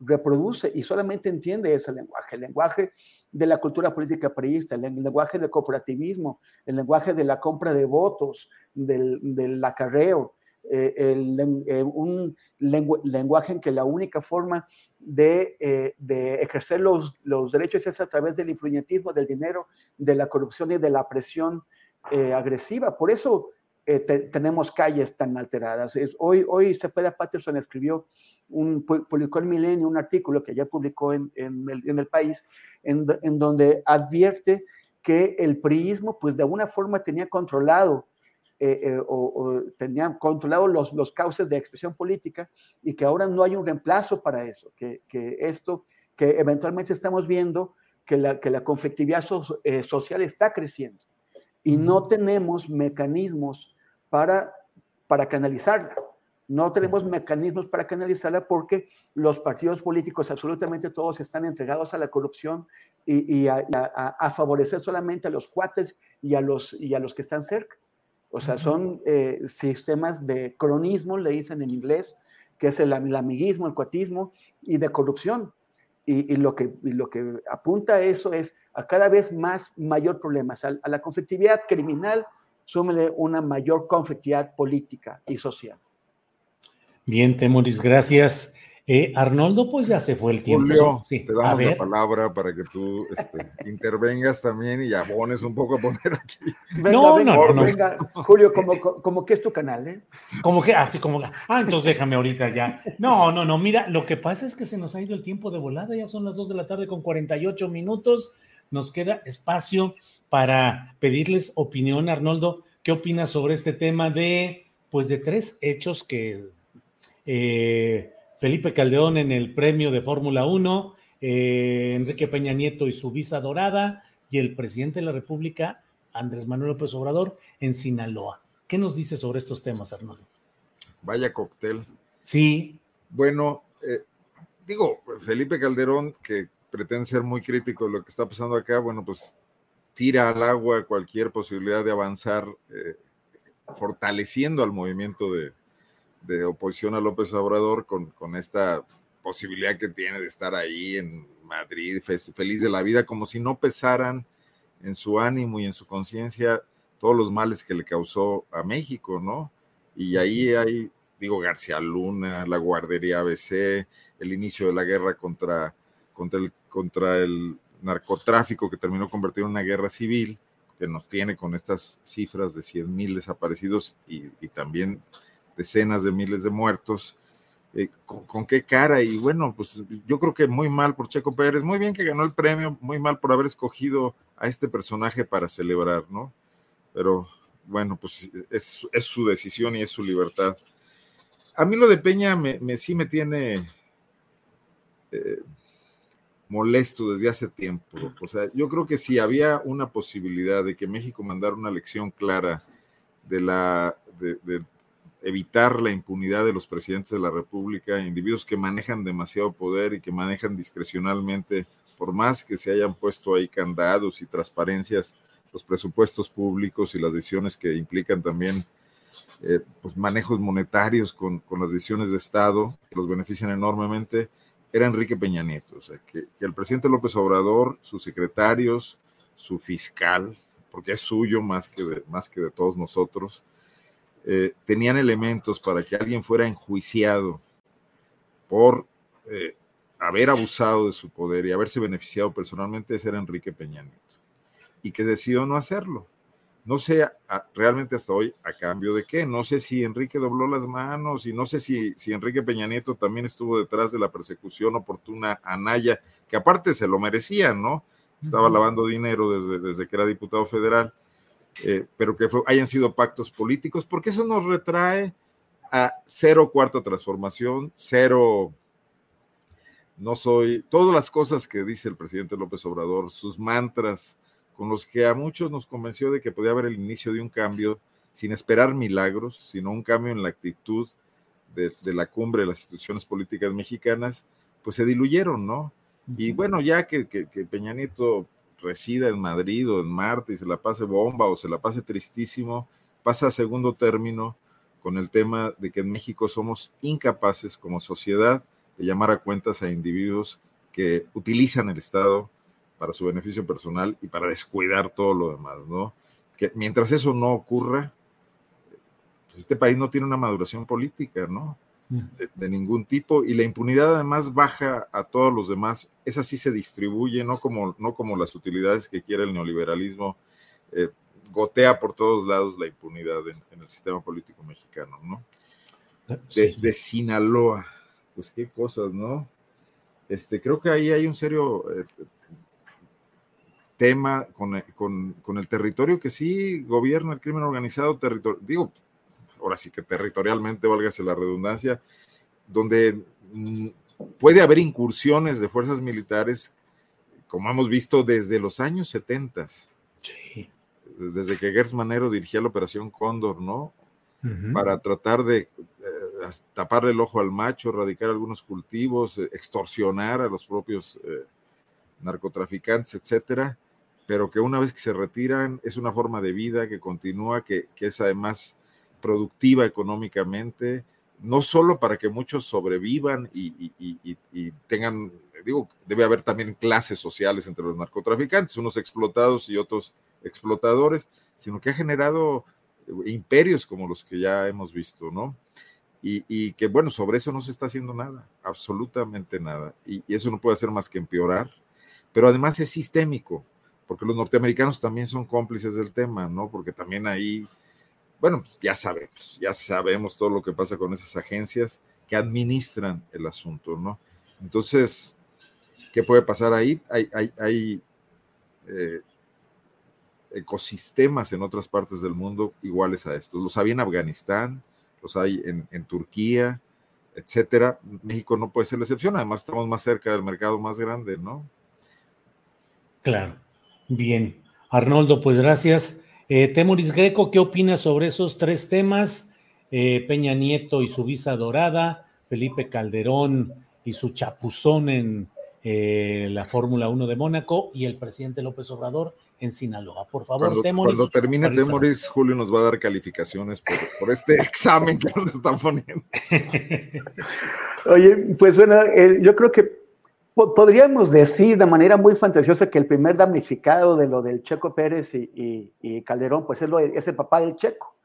reproduce y solamente entiende ese lenguaje, el lenguaje de la cultura política priista, el lenguaje del cooperativismo, el lenguaje de la compra de votos, del, acarreo, eh, eh, un lenguaje en que la única forma de, eh, ejercer los, los, derechos es a través del influyentismo, del dinero, de la corrupción y de la presión agresiva. Por eso eh, tenemos calles tan alteradas. Es, hoy, hoy Cepeda Patterson escribió, un, publicó en Milenio un artículo que ya publicó en, en, el, en el, país, en, en, donde advierte que el priismo, pues de alguna forma tenía controlado eh, eh, o, tenía controlado los, los cauces de expresión política y que ahora no hay un reemplazo para eso, que, que esto, que eventualmente estamos viendo que la, que la conflictividad social está creciendo y no tenemos mecanismos para, para canalizarla. No tenemos mecanismos para canalizarla porque los partidos políticos, absolutamente todos, están entregados a la corrupción y, a, favorecer solamente a los cuates y a los, y a los que están cerca. O sea, son eh, sistemas de cronismo, le dicen en inglés, que es el, amiguismo, el cuatismo y de corrupción. Y, lo, que, lo que apunta a eso es a cada vez más mayor problemas. A, a la conflictividad criminal, súmele una mayor conflictividad política y social. Bien, Temoris, gracias. Eh, Arnoldo, pues ya se fue el tiempo. Julio, te damos la palabra para que tú este, intervengas también y abones un poco a poner aquí. no, no, no, venga, Julio, como, como que es tu canal, ¿eh? Como que, así como, ah, entonces déjame ahorita ya. No, no, no, mira, lo que pasa es que se nos ha ido el tiempo de volada, ya son las 2 de la tarde con 48 minutos, nos queda espacio para pedirles opinión, Arnoldo, ¿qué opinas sobre este tema de, pues, de tres hechos que... Eh, Felipe Caldeón en el premio de Fórmula 1, eh, Enrique Peña Nieto y su visa dorada, y el presidente de la República, Andrés Manuel López Obrador, en Sinaloa. ¿Qué nos dice sobre estos temas, Arnoldo? Vaya cóctel. Sí. Bueno, eh, digo, Felipe Calderón, que pretende ser muy crítico de lo que está pasando acá, bueno, pues tira al agua cualquier posibilidad de avanzar, eh, fortaleciendo al movimiento de, de oposición a López Obrador con, con esta posibilidad que tiene de estar ahí en Madrid, feliz de la vida, como si no pesaran en su ánimo y en su conciencia todos los males que le causó a México, ¿no? Y ahí hay, digo, García Luna, la guardería ABC, el inicio de la guerra contra, contra, el, contra el narcotráfico que terminó convertido en una guerra civil, que nos tiene con estas cifras de 100 mil desaparecidos y, también decenas de miles de muertos. Eh, con, qué cara? Y bueno, pues yo creo que muy mal por Checo Pérez, muy bien que ganó el premio, muy mal por haber escogido a este personaje para celebrar, ¿no? Pero bueno, pues es, su decisión y es su libertad. A mí lo de Peña me, sí me tiene eh, molesto desde hace tiempo. O sea, yo creo que si había una posibilidad de que México mandara una lección clara de la, de, evitar la impunidad de los presidentes de la República, individuos que manejan demasiado poder y que manejan discrecionalmente, por más que se hayan puesto ahí candados y transparencias, los presupuestos públicos y las decisiones que implican también eh, pues manejos monetarios con, las decisiones de Estado, que los benefician enormemente, era Enrique Peña Nieto. O sea, que, el presidente López Obrador, sus secretarios, su fiscal, porque es suyo más que más que de todos nosotros, eh, tenían elementos para que alguien fuera enjuiciado por eh, haber abusado de su poder y haberse beneficiado personalmente, ese era Enrique Peña Nieto, y que decidió no hacerlo. No sé realmente hasta hoy a cambio de qué. No sé si Enrique dobló las manos y no sé si, si Enrique Peña Nieto también estuvo detrás de la persecución oportuna a Naya, que aparte se lo merecía, ¿no? Estaba lavando dinero desde, desde que era diputado federal eh, pero que hayan sido pactos políticos, porque eso nos retrae a cero cuarta transformación, cero, no soy, todas las cosas que dice el presidente López Obrador, sus mantras, con los que a muchos nos convenció de que podía haber el inicio de un cambio sin esperar milagros, sino un cambio en la actitud de, la cumbre de las instituciones políticas mexicanas, pues se diluyeron, ¿no? Y bueno, ya que, que, que Peña Nieto resida en Madrid o en Marte y se la pase bomba o se la pase tristísimo, pasa a segundo término con el tema de que en México somos incapaces como sociedad de llamar a cuentas a individuos que utilizan el Estado para su beneficio personal y para descuidar todo lo demás, ¿no? Que mientras eso no ocurra, pues este país no tiene una maduración política, ¿no? de, ningún tipo y la impunidad además baja a todos los demás. Esa sí se distribuye, no como, no como las utilidades que quiere el neoliberalismo. Eh, gotea por todos lados la impunidad en, el sistema político mexicano, ¿no? Ah, de, Sinaloa, pues qué cosas, ¿no? Este, creo que ahí hay un serio eh, tema con, con, con, el territorio que sí gobierna el crimen organizado, territorio, digo, ahora sí que territorialmente, válgase la redundancia, donde mm, puede haber incursiones de fuerzas militares, como hemos visto desde los años 70. Sí. Desde que Gers Manero dirigía la Operación Cóndor, ¿no? Para tratar de eh, taparle el ojo al macho, erradicar algunos cultivos, eh, extorsionar a los propios eh, narcotraficantes, etcétera, pero que una vez que se retiran es una forma de vida que continúa, que, es además productiva económicamente, no solo para que muchos sobrevivan y, y, tengan, digo, debe haber también clases sociales entre los narcotraficantes, unos explotados y otros explotadores, sino que ha generado imperios como los que ya hemos visto, ¿no? Y, que bueno, sobre eso no se está haciendo nada, absolutamente nada. Y, eso no puede hacer más que empeorar, pero además es sistémico, porque los norteamericanos también son cómplices del tema, ¿no? Porque también ahí, bueno, ya sabemos, ya sabemos todo lo que pasa con esas agencias que administran el asunto, ¿no? Entonces, ¿qué puede pasar ahí? Hay, hay, hay eh, ecosistemas en otras partes del mundo iguales a estos. Los había en Afganistán, los hay en, Turquía, etcétera. México no puede ser la excepción, además estamos más cerca del mercado más grande, ¿no? Claro. Bien. Arnoldo, pues gracias. Eh, Temoris Greco, ¿qué opinas sobre esos tres temas? Eh, Peña Nieto y su visa dorada, Felipe Calderón y su chapuzón en eh, la Fórmula 1 de Mónaco y el presidente López Obrador en Sinaloa. Por favor, cuando, Temoris. Cuando termine Temoris, Julio nos va a dar calificaciones por, este examen que nos están poniendo. Oye, pues bueno, yo creo que podríamos decir de manera muy fantasiosa que el primer damnificado de lo del Checo Pérez y, Calderón, pues es, lo, es, el papá del Checo,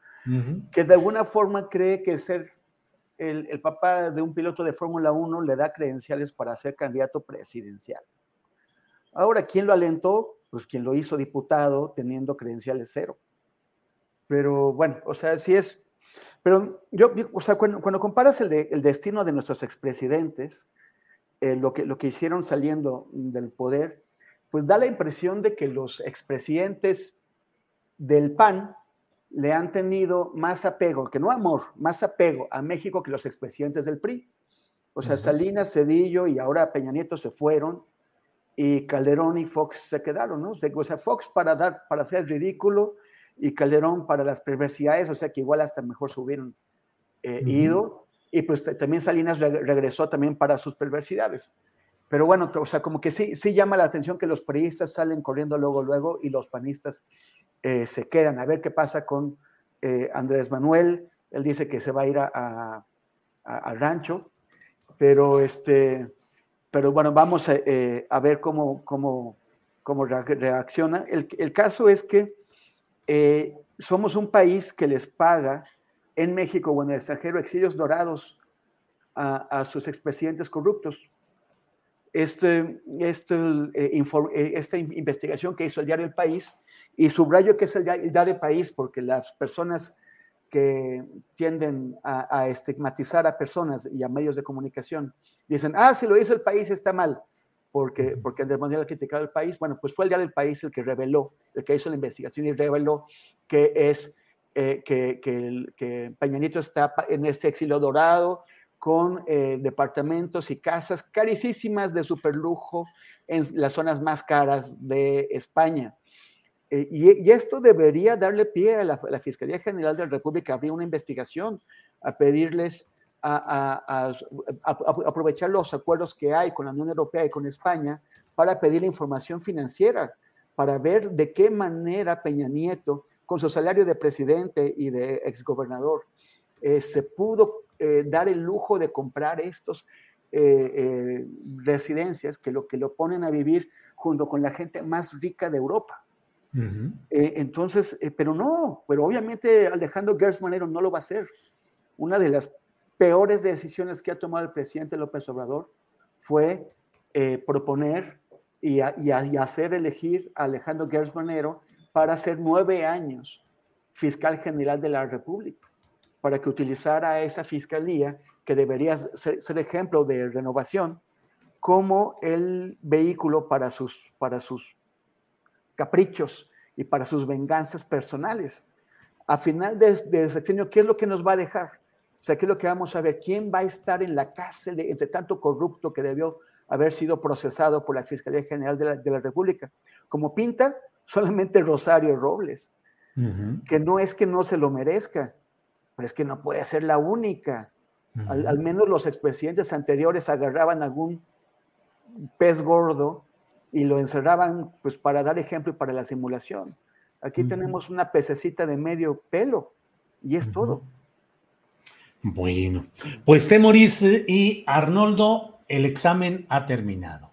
que de alguna forma cree que ser el, papá de un piloto de Fórmula 1 le da credenciales para ser candidato presidencial. Ahora, ¿quién lo alentó? Pues quien lo hizo diputado teniendo credenciales cero. Pero bueno, o sea, sí es. Pero yo, o sea, cuando, comparas el, el, destino de nuestros expresidentes, eh, lo, que, lo que hicieron saliendo del poder, pues da la impresión de que los expresidentes del PAN le han tenido más apego, que no amor, más apego a México que los expresidentes del PRI. O sea, Salinas, Cedillo y ahora Peña Nieto se fueron y Calderón y Fox se quedaron, ¿no? O sea, Fox para dar, para hacer ridículo y Calderón para las perversidades, o sea que igual hasta mejor se hubieran eh, ido. Y pues también Salinas regresó también para sus perversidades. Pero bueno, o sea, como que sí, sí llama la atención que los priistas salen corriendo luego, luego y los panistas eh, se quedan. A ver qué pasa con eh, Andrés Manuel. Él dice que se va a ir a, rancho, pero este, pero bueno, vamos a, eh, ver cómo, cómo, cómo reacciona. El, caso es que somos un país que les paga en México o en el extranjero exilios dorados a, sus expresidentes corruptos. Este, este, esta investigación que hizo el diario El País y subrayo que es el ya, de país, porque las personas que tienden a, estigmatizar a personas y a medios de comunicación dicen, ah, si lo hizo el país está mal, porque, porque Andrés Manuel ha criticado el país. Bueno, pues fue el diario del país el que reveló, el que hizo la investigación y reveló que es eh, que, que, Peña Nieto está en este exilio dorado con eh, departamentos y casas carísimas de superlujo en las zonas más caras de España. Eh, y, esto debería darle pie a la, Fiscalía General de la República a abrir una investigación, a pedirles a, aprovechar los acuerdos que hay con la Unión Europea y con España para pedir información financiera, para ver de qué manera Peña Nieto, con su salario de presidente y de exgobernador, eh, se pudo eh, dar el lujo de comprar estos residencias que lo que lo ponen a vivir junto con la gente más rica de Europa. Eh, entonces, eh, pero no, pero obviamente Alejandro Gertz Manero no lo va a hacer. Una de las peores decisiones que ha tomado el presidente López Obrador fue eh, proponer y, hacer elegir a Alejandro Gertz Manero para ser nueve años fiscal general de la República, para que utilizara esa fiscalía que debería ser, ser ejemplo de renovación como el vehículo para sus, para sus caprichos y para sus venganzas personales. A final del de sexenio, ¿qué es lo que nos va a dejar? O sea, ¿qué es lo que vamos a ver? ¿Quién va a estar en la cárcel de, entre tanto corrupto que debió haber sido procesado por la Fiscalía General de la, República? Como pinta, solamente Rosario Robles, que no es que no se lo merezca, pero es que no puede ser la única. al, al, menos los expresidentes anteriores agarraban algún pez gordo y lo encerraban pues para dar ejemplo y para la simulación. Aquí tenemos una pececita de medio pelo y es todo. Bueno, pues Temoris y Arnoldo, el examen ha terminado.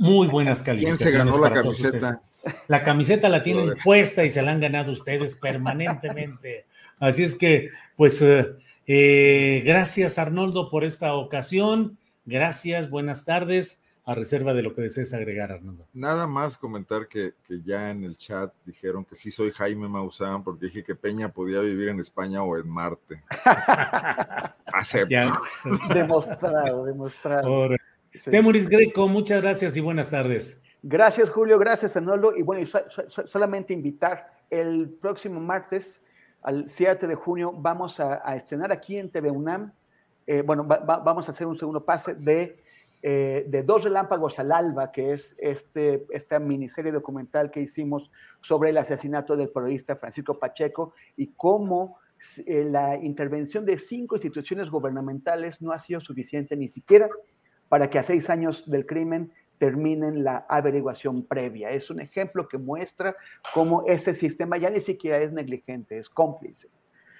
Muy buenas calificaciones. ¿Quién se ganó la camiseta? La camiseta la tienen puesta y se la han ganado ustedes permanentemente. Así es que, pues, eh, eh, gracias Arnoldo por esta ocasión. Gracias, buenas tardes a reserva de lo que desees agregar, Arnoldo. Nada más comentar que, que, ya en el chat dijeron que sí soy Jaime Maussan porque dije que Peña podía vivir en España o en Marte. Acepto. demostrado, demostrado. Sí. Temuris Greco, muchas gracias y buenas tardes. Gracias, Julio, gracias, Arnoldo. Y bueno, so, so, solamente invitar el próximo martes, al 7 de junio, vamos a, a estrenar aquí en TV UNAM. Eh, bueno, va, va, vamos a hacer un segundo pase de eh, de Dos Relámpagos al Alba, que es este, esta miniserie documental que hicimos sobre el asesinato del periodista Francisco Pacheco y cómo eh, la intervención de cinco instituciones gubernamentales no ha sido suficiente ni siquiera para que a seis años del crimen terminen la averiguación previa. Es un ejemplo que muestra cómo ese sistema ya ni siquiera es negligente, es cómplice.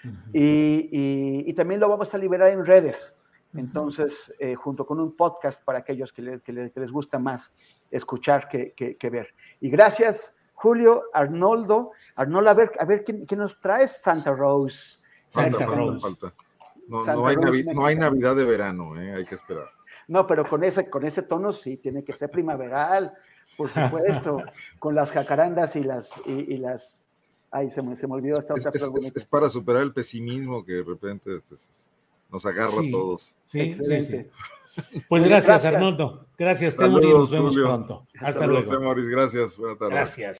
Uh -huh. y, y, y también lo vamos a liberar en redes entonces, eh, junto con un podcast para aquellos que, le, que, le, que les gusta más escuchar que, que, ver. Y gracias, Julio, Arnoldo. Arnoldo, a ver, a ver ¿qué, qué nos traes, Santa Rose? Santa, Santa Rose. Falta. No, hay Rose no, hay Navidad de verano, ¿eh? hay que esperar. No, pero con ese, con ese tono sí, tiene que ser primaveral, por supuesto, con las jacarandas y las, y, y las... Ay, se me, se me olvidó esta es, otra es, es, es, para superar el pesimismo que de repente nos agarra sí, a todos. Sí, Excelente. Sí, sí. Pues gracias, gracias, Arnoldo. Gracias, Temoris. Nos vemos Julio. pronto. Hasta, Hasta luego. Temoris, gracias. Buenas tardes. Gracias.